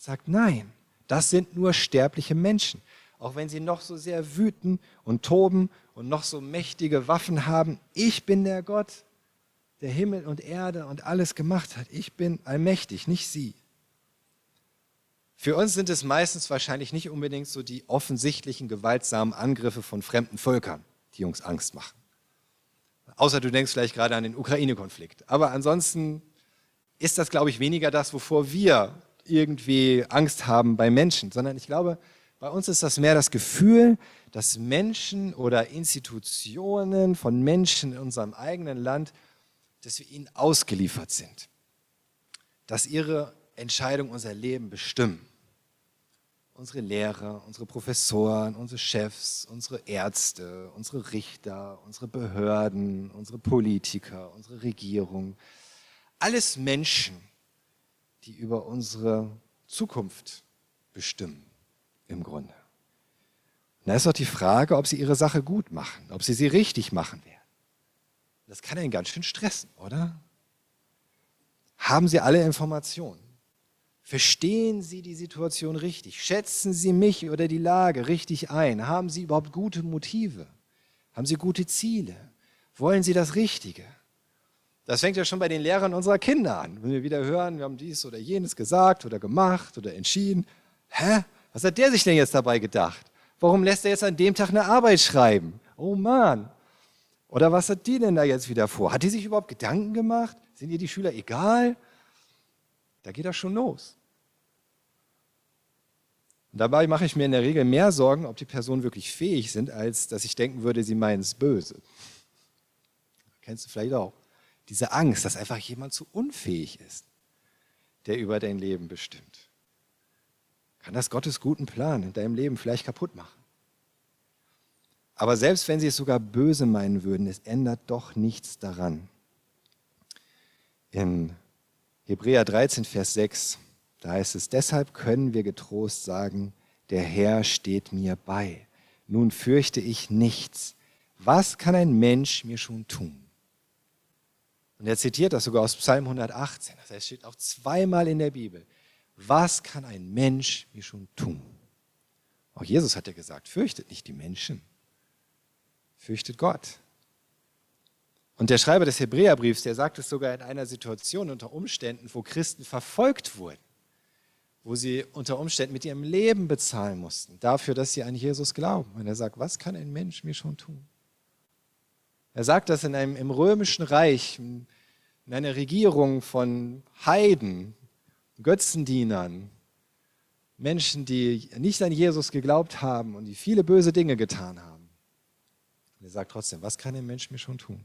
A: sagt, nein, das sind nur sterbliche Menschen. Auch wenn sie noch so sehr wüten und toben und noch so mächtige Waffen haben, ich bin der Gott, der Himmel und Erde und alles gemacht hat. Ich bin allmächtig, nicht sie. Für uns sind es meistens wahrscheinlich nicht unbedingt so die offensichtlichen gewaltsamen Angriffe von fremden Völkern, die uns Angst machen. Außer du denkst vielleicht gerade an den Ukraine-Konflikt. Aber ansonsten ist das, glaube ich, weniger das, wovor wir irgendwie Angst haben bei Menschen, sondern ich glaube, bei uns ist das mehr das Gefühl, dass Menschen oder Institutionen von Menschen in unserem eigenen Land, dass wir ihnen ausgeliefert sind, dass ihre Entscheidungen unser Leben bestimmen. Unsere Lehrer, unsere Professoren, unsere Chefs, unsere Ärzte, unsere Richter, unsere Behörden, unsere Politiker, unsere Regierung. Alles Menschen, die über unsere Zukunft bestimmen, im Grunde. da ist doch die Frage, ob sie ihre Sache gut machen, ob sie sie richtig machen werden. Das kann einen ganz schön stressen, oder? Haben Sie alle Informationen? Verstehen Sie die Situation richtig? Schätzen Sie mich oder die Lage richtig ein? Haben Sie überhaupt gute Motive? Haben Sie gute Ziele? Wollen Sie das Richtige? Das fängt ja schon bei den Lehrern unserer Kinder an. Wenn wir wieder hören, wir haben dies oder jenes gesagt oder gemacht oder entschieden. Hä? Was hat der sich denn jetzt dabei gedacht? Warum lässt er jetzt an dem Tag eine Arbeit schreiben? Oh Mann. Oder was hat die denn da jetzt wieder vor? Hat die sich überhaupt Gedanken gemacht? Sind ihr die Schüler egal? Da geht das schon los. Und dabei mache ich mir in der Regel mehr Sorgen, ob die Personen wirklich fähig sind, als dass ich denken würde, sie meinen es böse. Kennst du vielleicht auch diese Angst, dass einfach jemand zu unfähig ist, der über dein Leben bestimmt. Kann das Gottes guten Plan in deinem Leben vielleicht kaputt machen? Aber selbst wenn sie es sogar böse meinen würden, es ändert doch nichts daran. In Hebräer 13, Vers 6, da heißt es, deshalb können wir getrost sagen, der Herr steht mir bei. Nun fürchte ich nichts. Was kann ein Mensch mir schon tun? Und er zitiert das sogar aus Psalm 118. Das heißt, es steht auch zweimal in der Bibel. Was kann ein Mensch mir schon tun? Auch Jesus hat ja gesagt, fürchtet nicht die Menschen, fürchtet Gott. Und der Schreiber des Hebräerbriefs, der sagt es sogar in einer Situation unter Umständen, wo Christen verfolgt wurden, wo sie unter Umständen mit ihrem Leben bezahlen mussten, dafür, dass sie an Jesus glauben. Und er sagt, was kann ein Mensch mir schon tun? Er sagt das in einem, im römischen Reich, in einer Regierung von Heiden, Götzendienern, Menschen, die nicht an Jesus geglaubt haben und die viele böse Dinge getan haben. Und er sagt trotzdem, was kann ein Mensch mir schon tun?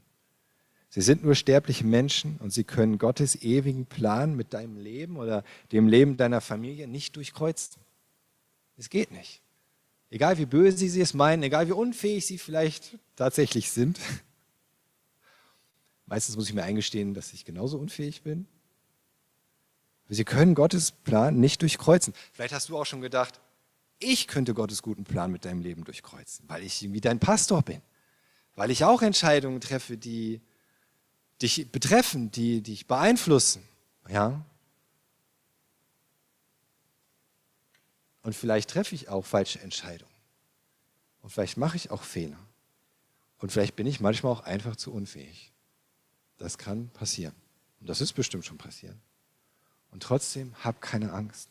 A: Sie sind nur sterbliche Menschen und sie können Gottes ewigen Plan mit deinem Leben oder dem Leben deiner Familie nicht durchkreuzen. Es geht nicht. Egal wie böse sie es meinen, egal wie unfähig sie vielleicht tatsächlich sind, Meistens muss ich mir eingestehen, dass ich genauso unfähig bin. Sie können Gottes Plan nicht durchkreuzen. Vielleicht hast du auch schon gedacht, ich könnte Gottes guten Plan mit deinem Leben durchkreuzen, weil ich irgendwie dein Pastor bin, weil ich auch Entscheidungen treffe, die dich betreffen, die dich beeinflussen. Ja? Und vielleicht treffe ich auch falsche Entscheidungen. Und vielleicht mache ich auch Fehler. Und vielleicht bin ich manchmal auch einfach zu unfähig. Das kann passieren. Und das ist bestimmt schon passieren. Und trotzdem hab keine Angst.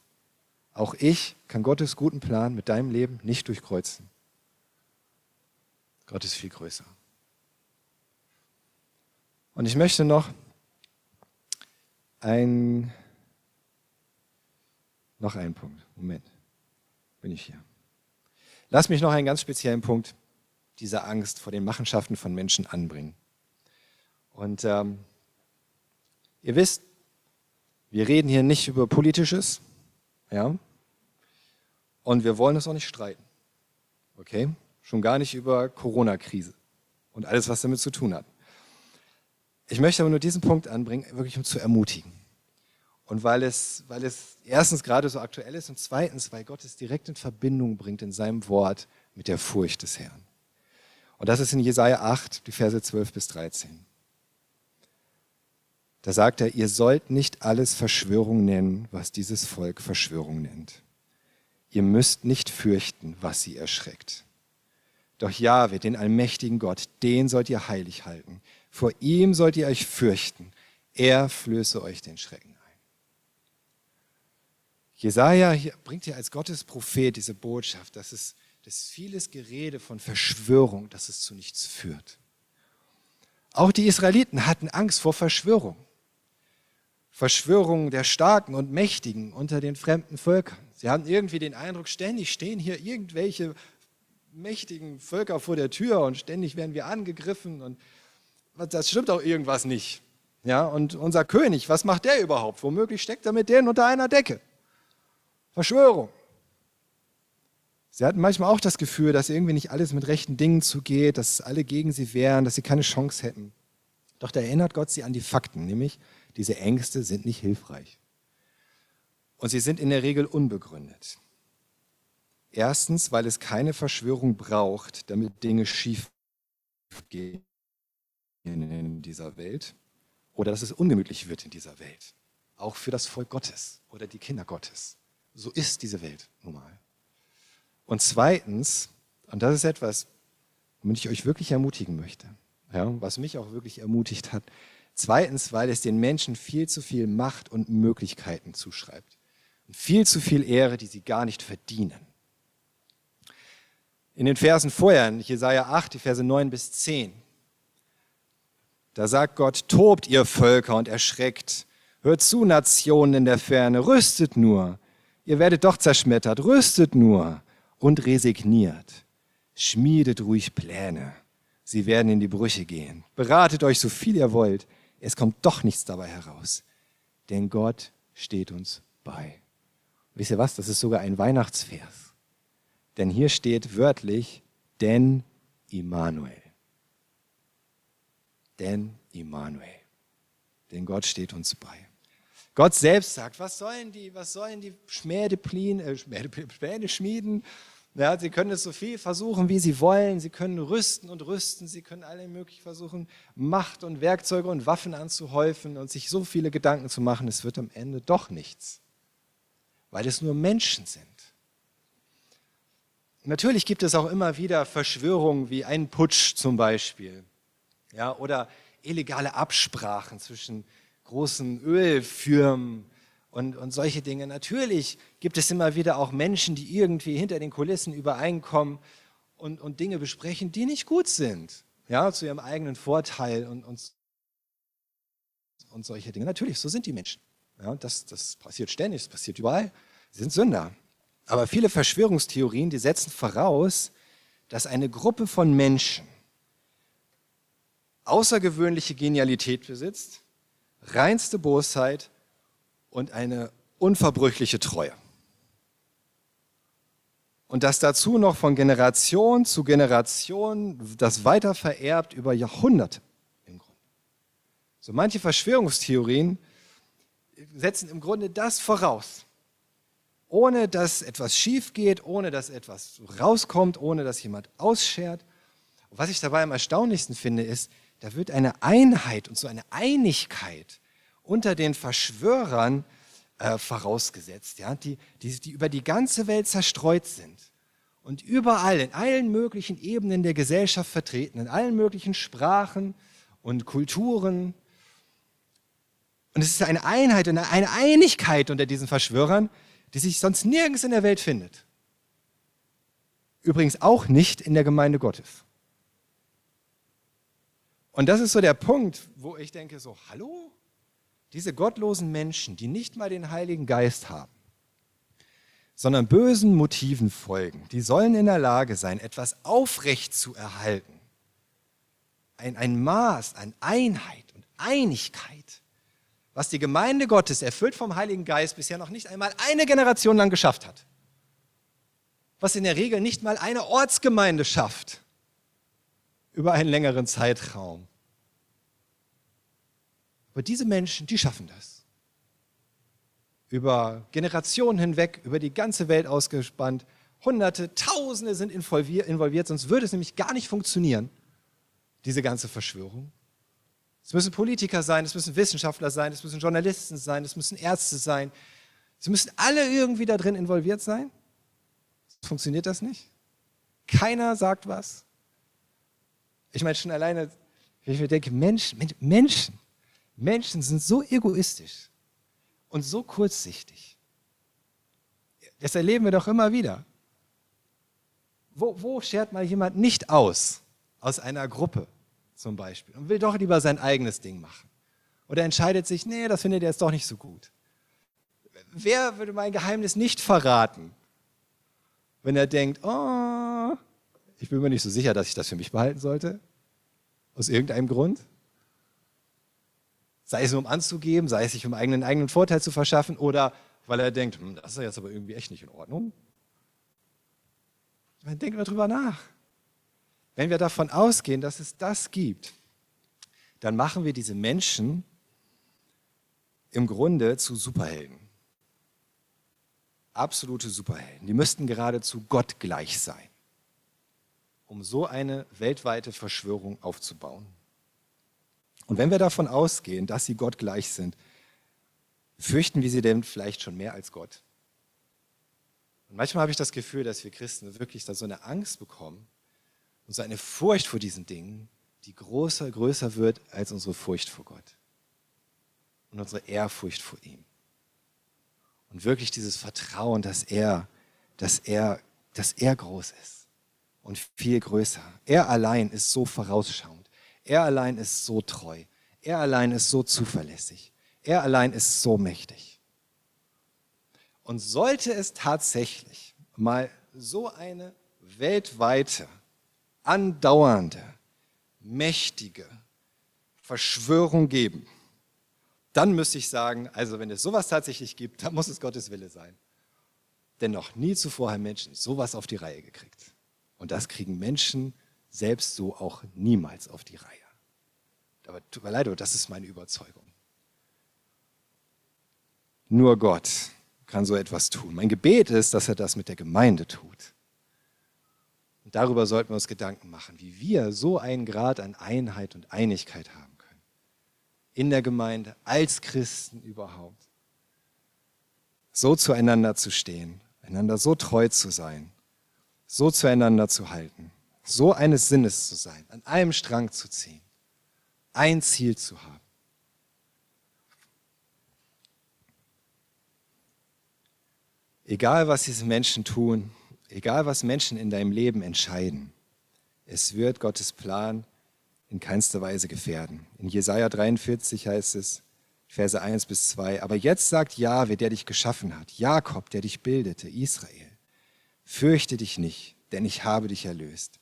A: Auch ich kann Gottes guten Plan mit deinem Leben nicht durchkreuzen. Gott ist viel größer. Und ich möchte noch ein, noch einen Punkt. Moment, bin ich hier. Lass mich noch einen ganz speziellen Punkt dieser Angst vor den Machenschaften von Menschen anbringen. Und ähm, ihr wisst, wir reden hier nicht über Politisches, ja, und wir wollen es auch nicht streiten, okay? Schon gar nicht über Corona-Krise und alles, was damit zu tun hat. Ich möchte aber nur diesen Punkt anbringen, wirklich um zu ermutigen. Und weil es, weil es erstens gerade so aktuell ist und zweitens, weil Gott es direkt in Verbindung bringt in seinem Wort mit der Furcht des Herrn. Und das ist in Jesaja 8, die Verse 12 bis 13. Da sagt er, ihr sollt nicht alles Verschwörung nennen, was dieses Volk Verschwörung nennt. Ihr müsst nicht fürchten, was sie erschreckt. Doch Jahwe, den allmächtigen Gott, den sollt ihr heilig halten. Vor ihm sollt ihr euch fürchten. Er flöße euch den Schrecken ein. Jesaja bringt hier als Gottes Prophet diese Botschaft, dass es dass vieles Gerede von Verschwörung, dass es zu nichts führt. Auch die Israeliten hatten Angst vor Verschwörung. Verschwörung der Starken und Mächtigen unter den fremden Völkern. Sie hatten irgendwie den Eindruck, ständig stehen hier irgendwelche mächtigen Völker vor der Tür und ständig werden wir angegriffen und das stimmt auch irgendwas nicht. Ja, und unser König, was macht der überhaupt? Womöglich steckt er mit denen unter einer Decke. Verschwörung. Sie hatten manchmal auch das Gefühl, dass irgendwie nicht alles mit rechten Dingen zugeht, dass alle gegen sie wären, dass sie keine Chance hätten. Doch da erinnert Gott sie an die Fakten, nämlich diese Ängste sind nicht hilfreich. Und sie sind in der Regel unbegründet. Erstens, weil es keine Verschwörung braucht, damit Dinge schief gehen in dieser Welt oder dass es ungemütlich wird in dieser Welt. Auch für das Volk Gottes oder die Kinder Gottes. So ist diese Welt nun mal. Und zweitens, und das ist etwas, womit ich euch wirklich ermutigen möchte, ja, was mich auch wirklich ermutigt hat. Zweitens, weil es den Menschen viel zu viel Macht und Möglichkeiten zuschreibt. Und viel zu viel Ehre, die sie gar nicht verdienen. In den Versen vorher, in Jesaja 8, die Verse 9 bis 10, da sagt Gott, tobt ihr Völker und erschreckt, hört zu, Nationen in der Ferne, rüstet nur, ihr werdet doch zerschmettert, rüstet nur, und resigniert. Schmiedet ruhig Pläne. Sie werden in die Brüche gehen. Beratet euch so viel ihr wollt. Es kommt doch nichts dabei heraus. Denn Gott steht uns bei. Wisst ihr was? Das ist sogar ein Weihnachtsvers. Denn hier steht wörtlich, denn Immanuel. Denn Immanuel. Denn Gott steht uns bei. Gott selbst sagt, was sollen die, was sollen die Schmähde, äh, Schmähde schmieden ja, sie können es so viel versuchen, wie sie wollen. Sie können rüsten und rüsten. Sie können alle möglich versuchen, Macht und Werkzeuge und Waffen anzuhäufen und sich so viele Gedanken zu machen. Es wird am Ende doch nichts, weil es nur Menschen sind. Natürlich gibt es auch immer wieder Verschwörungen wie einen Putsch zum Beispiel. Ja, oder illegale Absprachen zwischen großen Ölfirmen und, und solche Dinge. Natürlich gibt es immer wieder auch Menschen, die irgendwie hinter den Kulissen übereinkommen und, und Dinge besprechen, die nicht gut sind, ja, zu ihrem eigenen Vorteil und, und, und solche Dinge. Natürlich, so sind die Menschen. Ja, das, das passiert ständig, das passiert überall. Sie sind Sünder. Aber viele Verschwörungstheorien, die setzen voraus, dass eine Gruppe von Menschen außergewöhnliche Genialität besitzt, reinste Bosheit und eine unverbrüchliche Treue. Und das dazu noch von Generation zu Generation, das weiter vererbt über Jahrhunderte im Grunde. So manche Verschwörungstheorien setzen im Grunde das voraus. Ohne dass etwas schief geht, ohne dass etwas rauskommt, ohne dass jemand ausschert. Und was ich dabei am erstaunlichsten finde, ist, da wird eine Einheit und so eine Einigkeit unter den Verschwörern äh, vorausgesetzt, ja, die, die, die über die ganze Welt zerstreut sind. und überall, in allen möglichen Ebenen der Gesellschaft vertreten, in allen möglichen Sprachen und Kulturen. Und es ist eine Einheit und eine Einigkeit unter diesen Verschwörern, die sich sonst nirgends in der Welt findet. Übrigens auch nicht in der Gemeinde Gottes. Und das ist so der Punkt, wo ich denke, so, hallo? Diese gottlosen Menschen, die nicht mal den Heiligen Geist haben, sondern bösen Motiven folgen, die sollen in der Lage sein, etwas aufrecht zu erhalten. Ein, ein Maß an Einheit und Einigkeit, was die Gemeinde Gottes, erfüllt vom Heiligen Geist, bisher noch nicht einmal eine Generation lang geschafft hat. Was in der Regel nicht mal eine Ortsgemeinde schafft über einen längeren Zeitraum. Aber diese Menschen, die schaffen das. Über Generationen hinweg, über die ganze Welt ausgespannt. Hunderte, Tausende sind involviert, sonst würde es nämlich gar nicht funktionieren, diese ganze Verschwörung. Es müssen Politiker sein, es müssen Wissenschaftler sein, es müssen Journalisten sein, es müssen Ärzte sein. Sie müssen alle irgendwie da drin involviert sein. Funktioniert das nicht? Keiner sagt was. Ich meine schon alleine, wenn ich mir denke, Mensch, Menschen, Menschen sind so egoistisch und so kurzsichtig. Das erleben wir doch immer wieder. Wo, wo schert mal jemand nicht aus, aus einer Gruppe zum Beispiel, und will doch lieber sein eigenes Ding machen? Oder entscheidet sich, nee, das findet er jetzt doch nicht so gut. Wer würde mein Geheimnis nicht verraten, wenn er denkt, oh, ich bin mir nicht so sicher, dass ich das für mich behalten sollte? Aus irgendeinem Grund? Sei es nur um anzugeben, sei es sich um eigenen, eigenen Vorteil zu verschaffen oder weil er denkt, hm, das ist jetzt aber irgendwie echt nicht in Ordnung. Dann denken wir drüber nach. Wenn wir davon ausgehen, dass es das gibt, dann machen wir diese Menschen im Grunde zu Superhelden. Absolute Superhelden. Die müssten geradezu Gott gleich sein, um so eine weltweite Verschwörung aufzubauen. Und wenn wir davon ausgehen, dass sie Gott gleich sind, fürchten wir sie denn vielleicht schon mehr als Gott? Und manchmal habe ich das Gefühl, dass wir Christen wirklich da so eine Angst bekommen und so eine Furcht vor diesen Dingen, die größer, größer wird als unsere Furcht vor Gott und unsere Ehrfurcht vor ihm. Und wirklich dieses Vertrauen, dass er, dass er, dass er groß ist und viel größer. Er allein ist so vorausschauend. Er allein ist so treu. Er allein ist so zuverlässig. Er allein ist so mächtig. Und sollte es tatsächlich mal so eine weltweite, andauernde, mächtige Verschwörung geben, dann müsste ich sagen, also wenn es sowas tatsächlich gibt, dann muss es Gottes Wille sein. Denn noch nie zuvor haben Menschen sowas auf die Reihe gekriegt. Und das kriegen Menschen selbst so auch niemals auf die Reihe. Aber tut mir leid, aber das ist meine Überzeugung. Nur Gott kann so etwas tun. Mein Gebet ist, dass er das mit der Gemeinde tut. Und darüber sollten wir uns Gedanken machen, wie wir so einen Grad an Einheit und Einigkeit haben können. In der Gemeinde, als Christen überhaupt. So zueinander zu stehen, einander so treu zu sein, so zueinander zu halten so eines Sinnes zu sein, an einem Strang zu ziehen, ein Ziel zu haben. Egal, was diese Menschen tun, egal, was Menschen in deinem Leben entscheiden, es wird Gottes Plan in keinster Weise gefährden. In Jesaja 43 heißt es, Verse 1 bis 2, aber jetzt sagt Jahwe, der dich geschaffen hat, Jakob, der dich bildete, Israel, fürchte dich nicht, denn ich habe dich erlöst.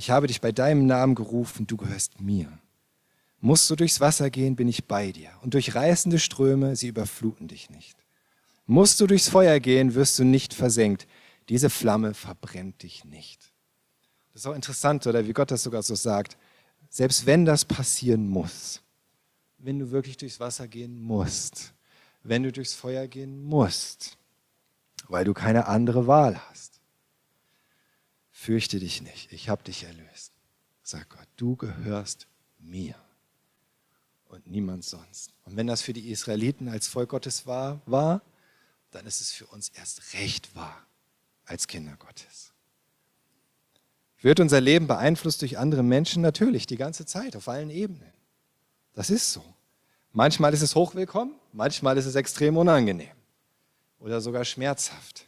A: Ich habe dich bei deinem Namen gerufen, du gehörst mir. Musst du durchs Wasser gehen, bin ich bei dir. Und durch reißende Ströme, sie überfluten dich nicht. Musst du durchs Feuer gehen, wirst du nicht versenkt. Diese Flamme verbrennt dich nicht. Das ist auch interessant, oder wie Gott das sogar so sagt. Selbst wenn das passieren muss, wenn du wirklich durchs Wasser gehen musst, wenn du durchs Feuer gehen musst, weil du keine andere Wahl hast, fürchte dich nicht, ich habe dich erlöst. Sag Gott, du gehörst mir und niemand sonst. Und wenn das für die Israeliten als Volk Gottes war, war, dann ist es für uns erst recht wahr als Kinder Gottes. Wird unser Leben beeinflusst durch andere Menschen? Natürlich, die ganze Zeit, auf allen Ebenen. Das ist so. Manchmal ist es hochwillkommen, manchmal ist es extrem unangenehm oder sogar schmerzhaft.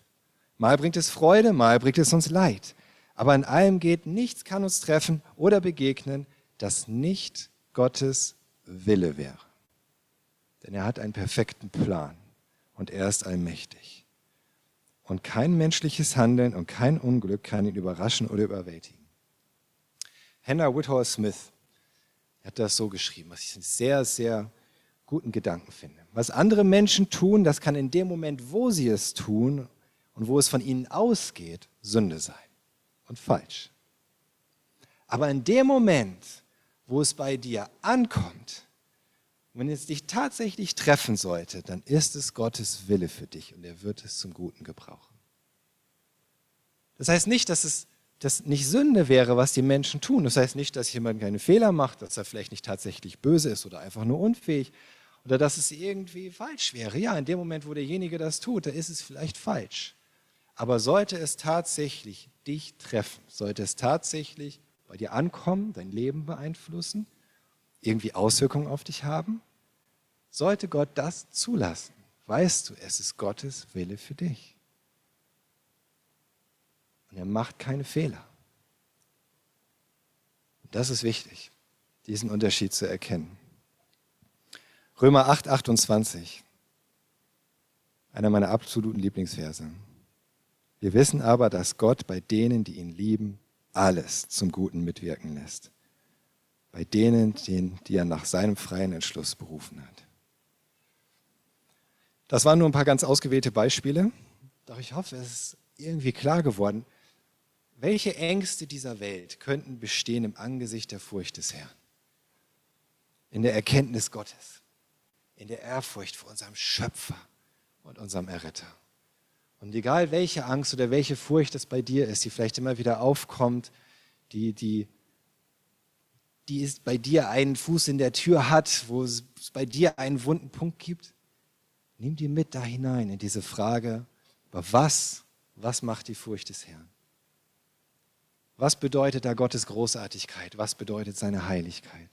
A: Mal bringt es Freude, mal bringt es uns Leid. Aber in allem geht, nichts kann uns treffen oder begegnen, das nicht Gottes Wille wäre. Denn er hat einen perfekten Plan und er ist allmächtig. Und kein menschliches Handeln und kein Unglück kann ihn überraschen oder überwältigen. Hannah Whithall Smith hat das so geschrieben, was ich einen sehr, sehr guten Gedanken finde. Was andere Menschen tun, das kann in dem Moment, wo sie es tun und wo es von ihnen ausgeht, Sünde sein und falsch. Aber in dem Moment, wo es bei dir ankommt, wenn es dich tatsächlich treffen sollte, dann ist es Gottes Wille für dich und er wird es zum Guten gebrauchen. Das heißt nicht, dass es das nicht Sünde wäre, was die Menschen tun. Das heißt nicht, dass jemand keine Fehler macht, dass er vielleicht nicht tatsächlich böse ist oder einfach nur unfähig oder dass es irgendwie falsch wäre. Ja, in dem Moment, wo derjenige das tut, da ist es vielleicht falsch. Aber sollte es tatsächlich dich treffen, sollte es tatsächlich bei dir ankommen, dein Leben beeinflussen, irgendwie Auswirkungen auf dich haben, sollte Gott das zulassen, weißt du, es ist Gottes Wille für dich. Und er macht keine Fehler. Und das ist wichtig, diesen Unterschied zu erkennen. Römer 8, 28. Einer meiner absoluten Lieblingsverse. Wir wissen aber, dass Gott bei denen, die ihn lieben, alles zum Guten mitwirken lässt. Bei denen, die er nach seinem freien Entschluss berufen hat. Das waren nur ein paar ganz ausgewählte Beispiele. Doch ich hoffe, es ist irgendwie klar geworden, welche Ängste dieser Welt könnten bestehen im Angesicht der Furcht des Herrn? In der Erkenntnis Gottes, in der Ehrfurcht vor unserem Schöpfer und unserem Erretter. Und egal welche Angst oder welche Furcht es bei dir ist, die vielleicht immer wieder aufkommt, die, die, die ist bei dir einen Fuß in der Tür hat, wo es bei dir einen wunden Punkt gibt, nimm die mit da hinein in diese Frage, aber was, was macht die Furcht des Herrn? Was bedeutet da Gottes Großartigkeit? Was bedeutet seine Heiligkeit?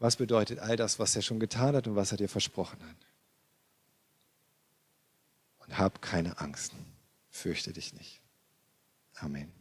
A: Was bedeutet all das, was er schon getan hat und was er dir versprochen hat? Und hab keine Angst. Fürchte dich nicht. Amen.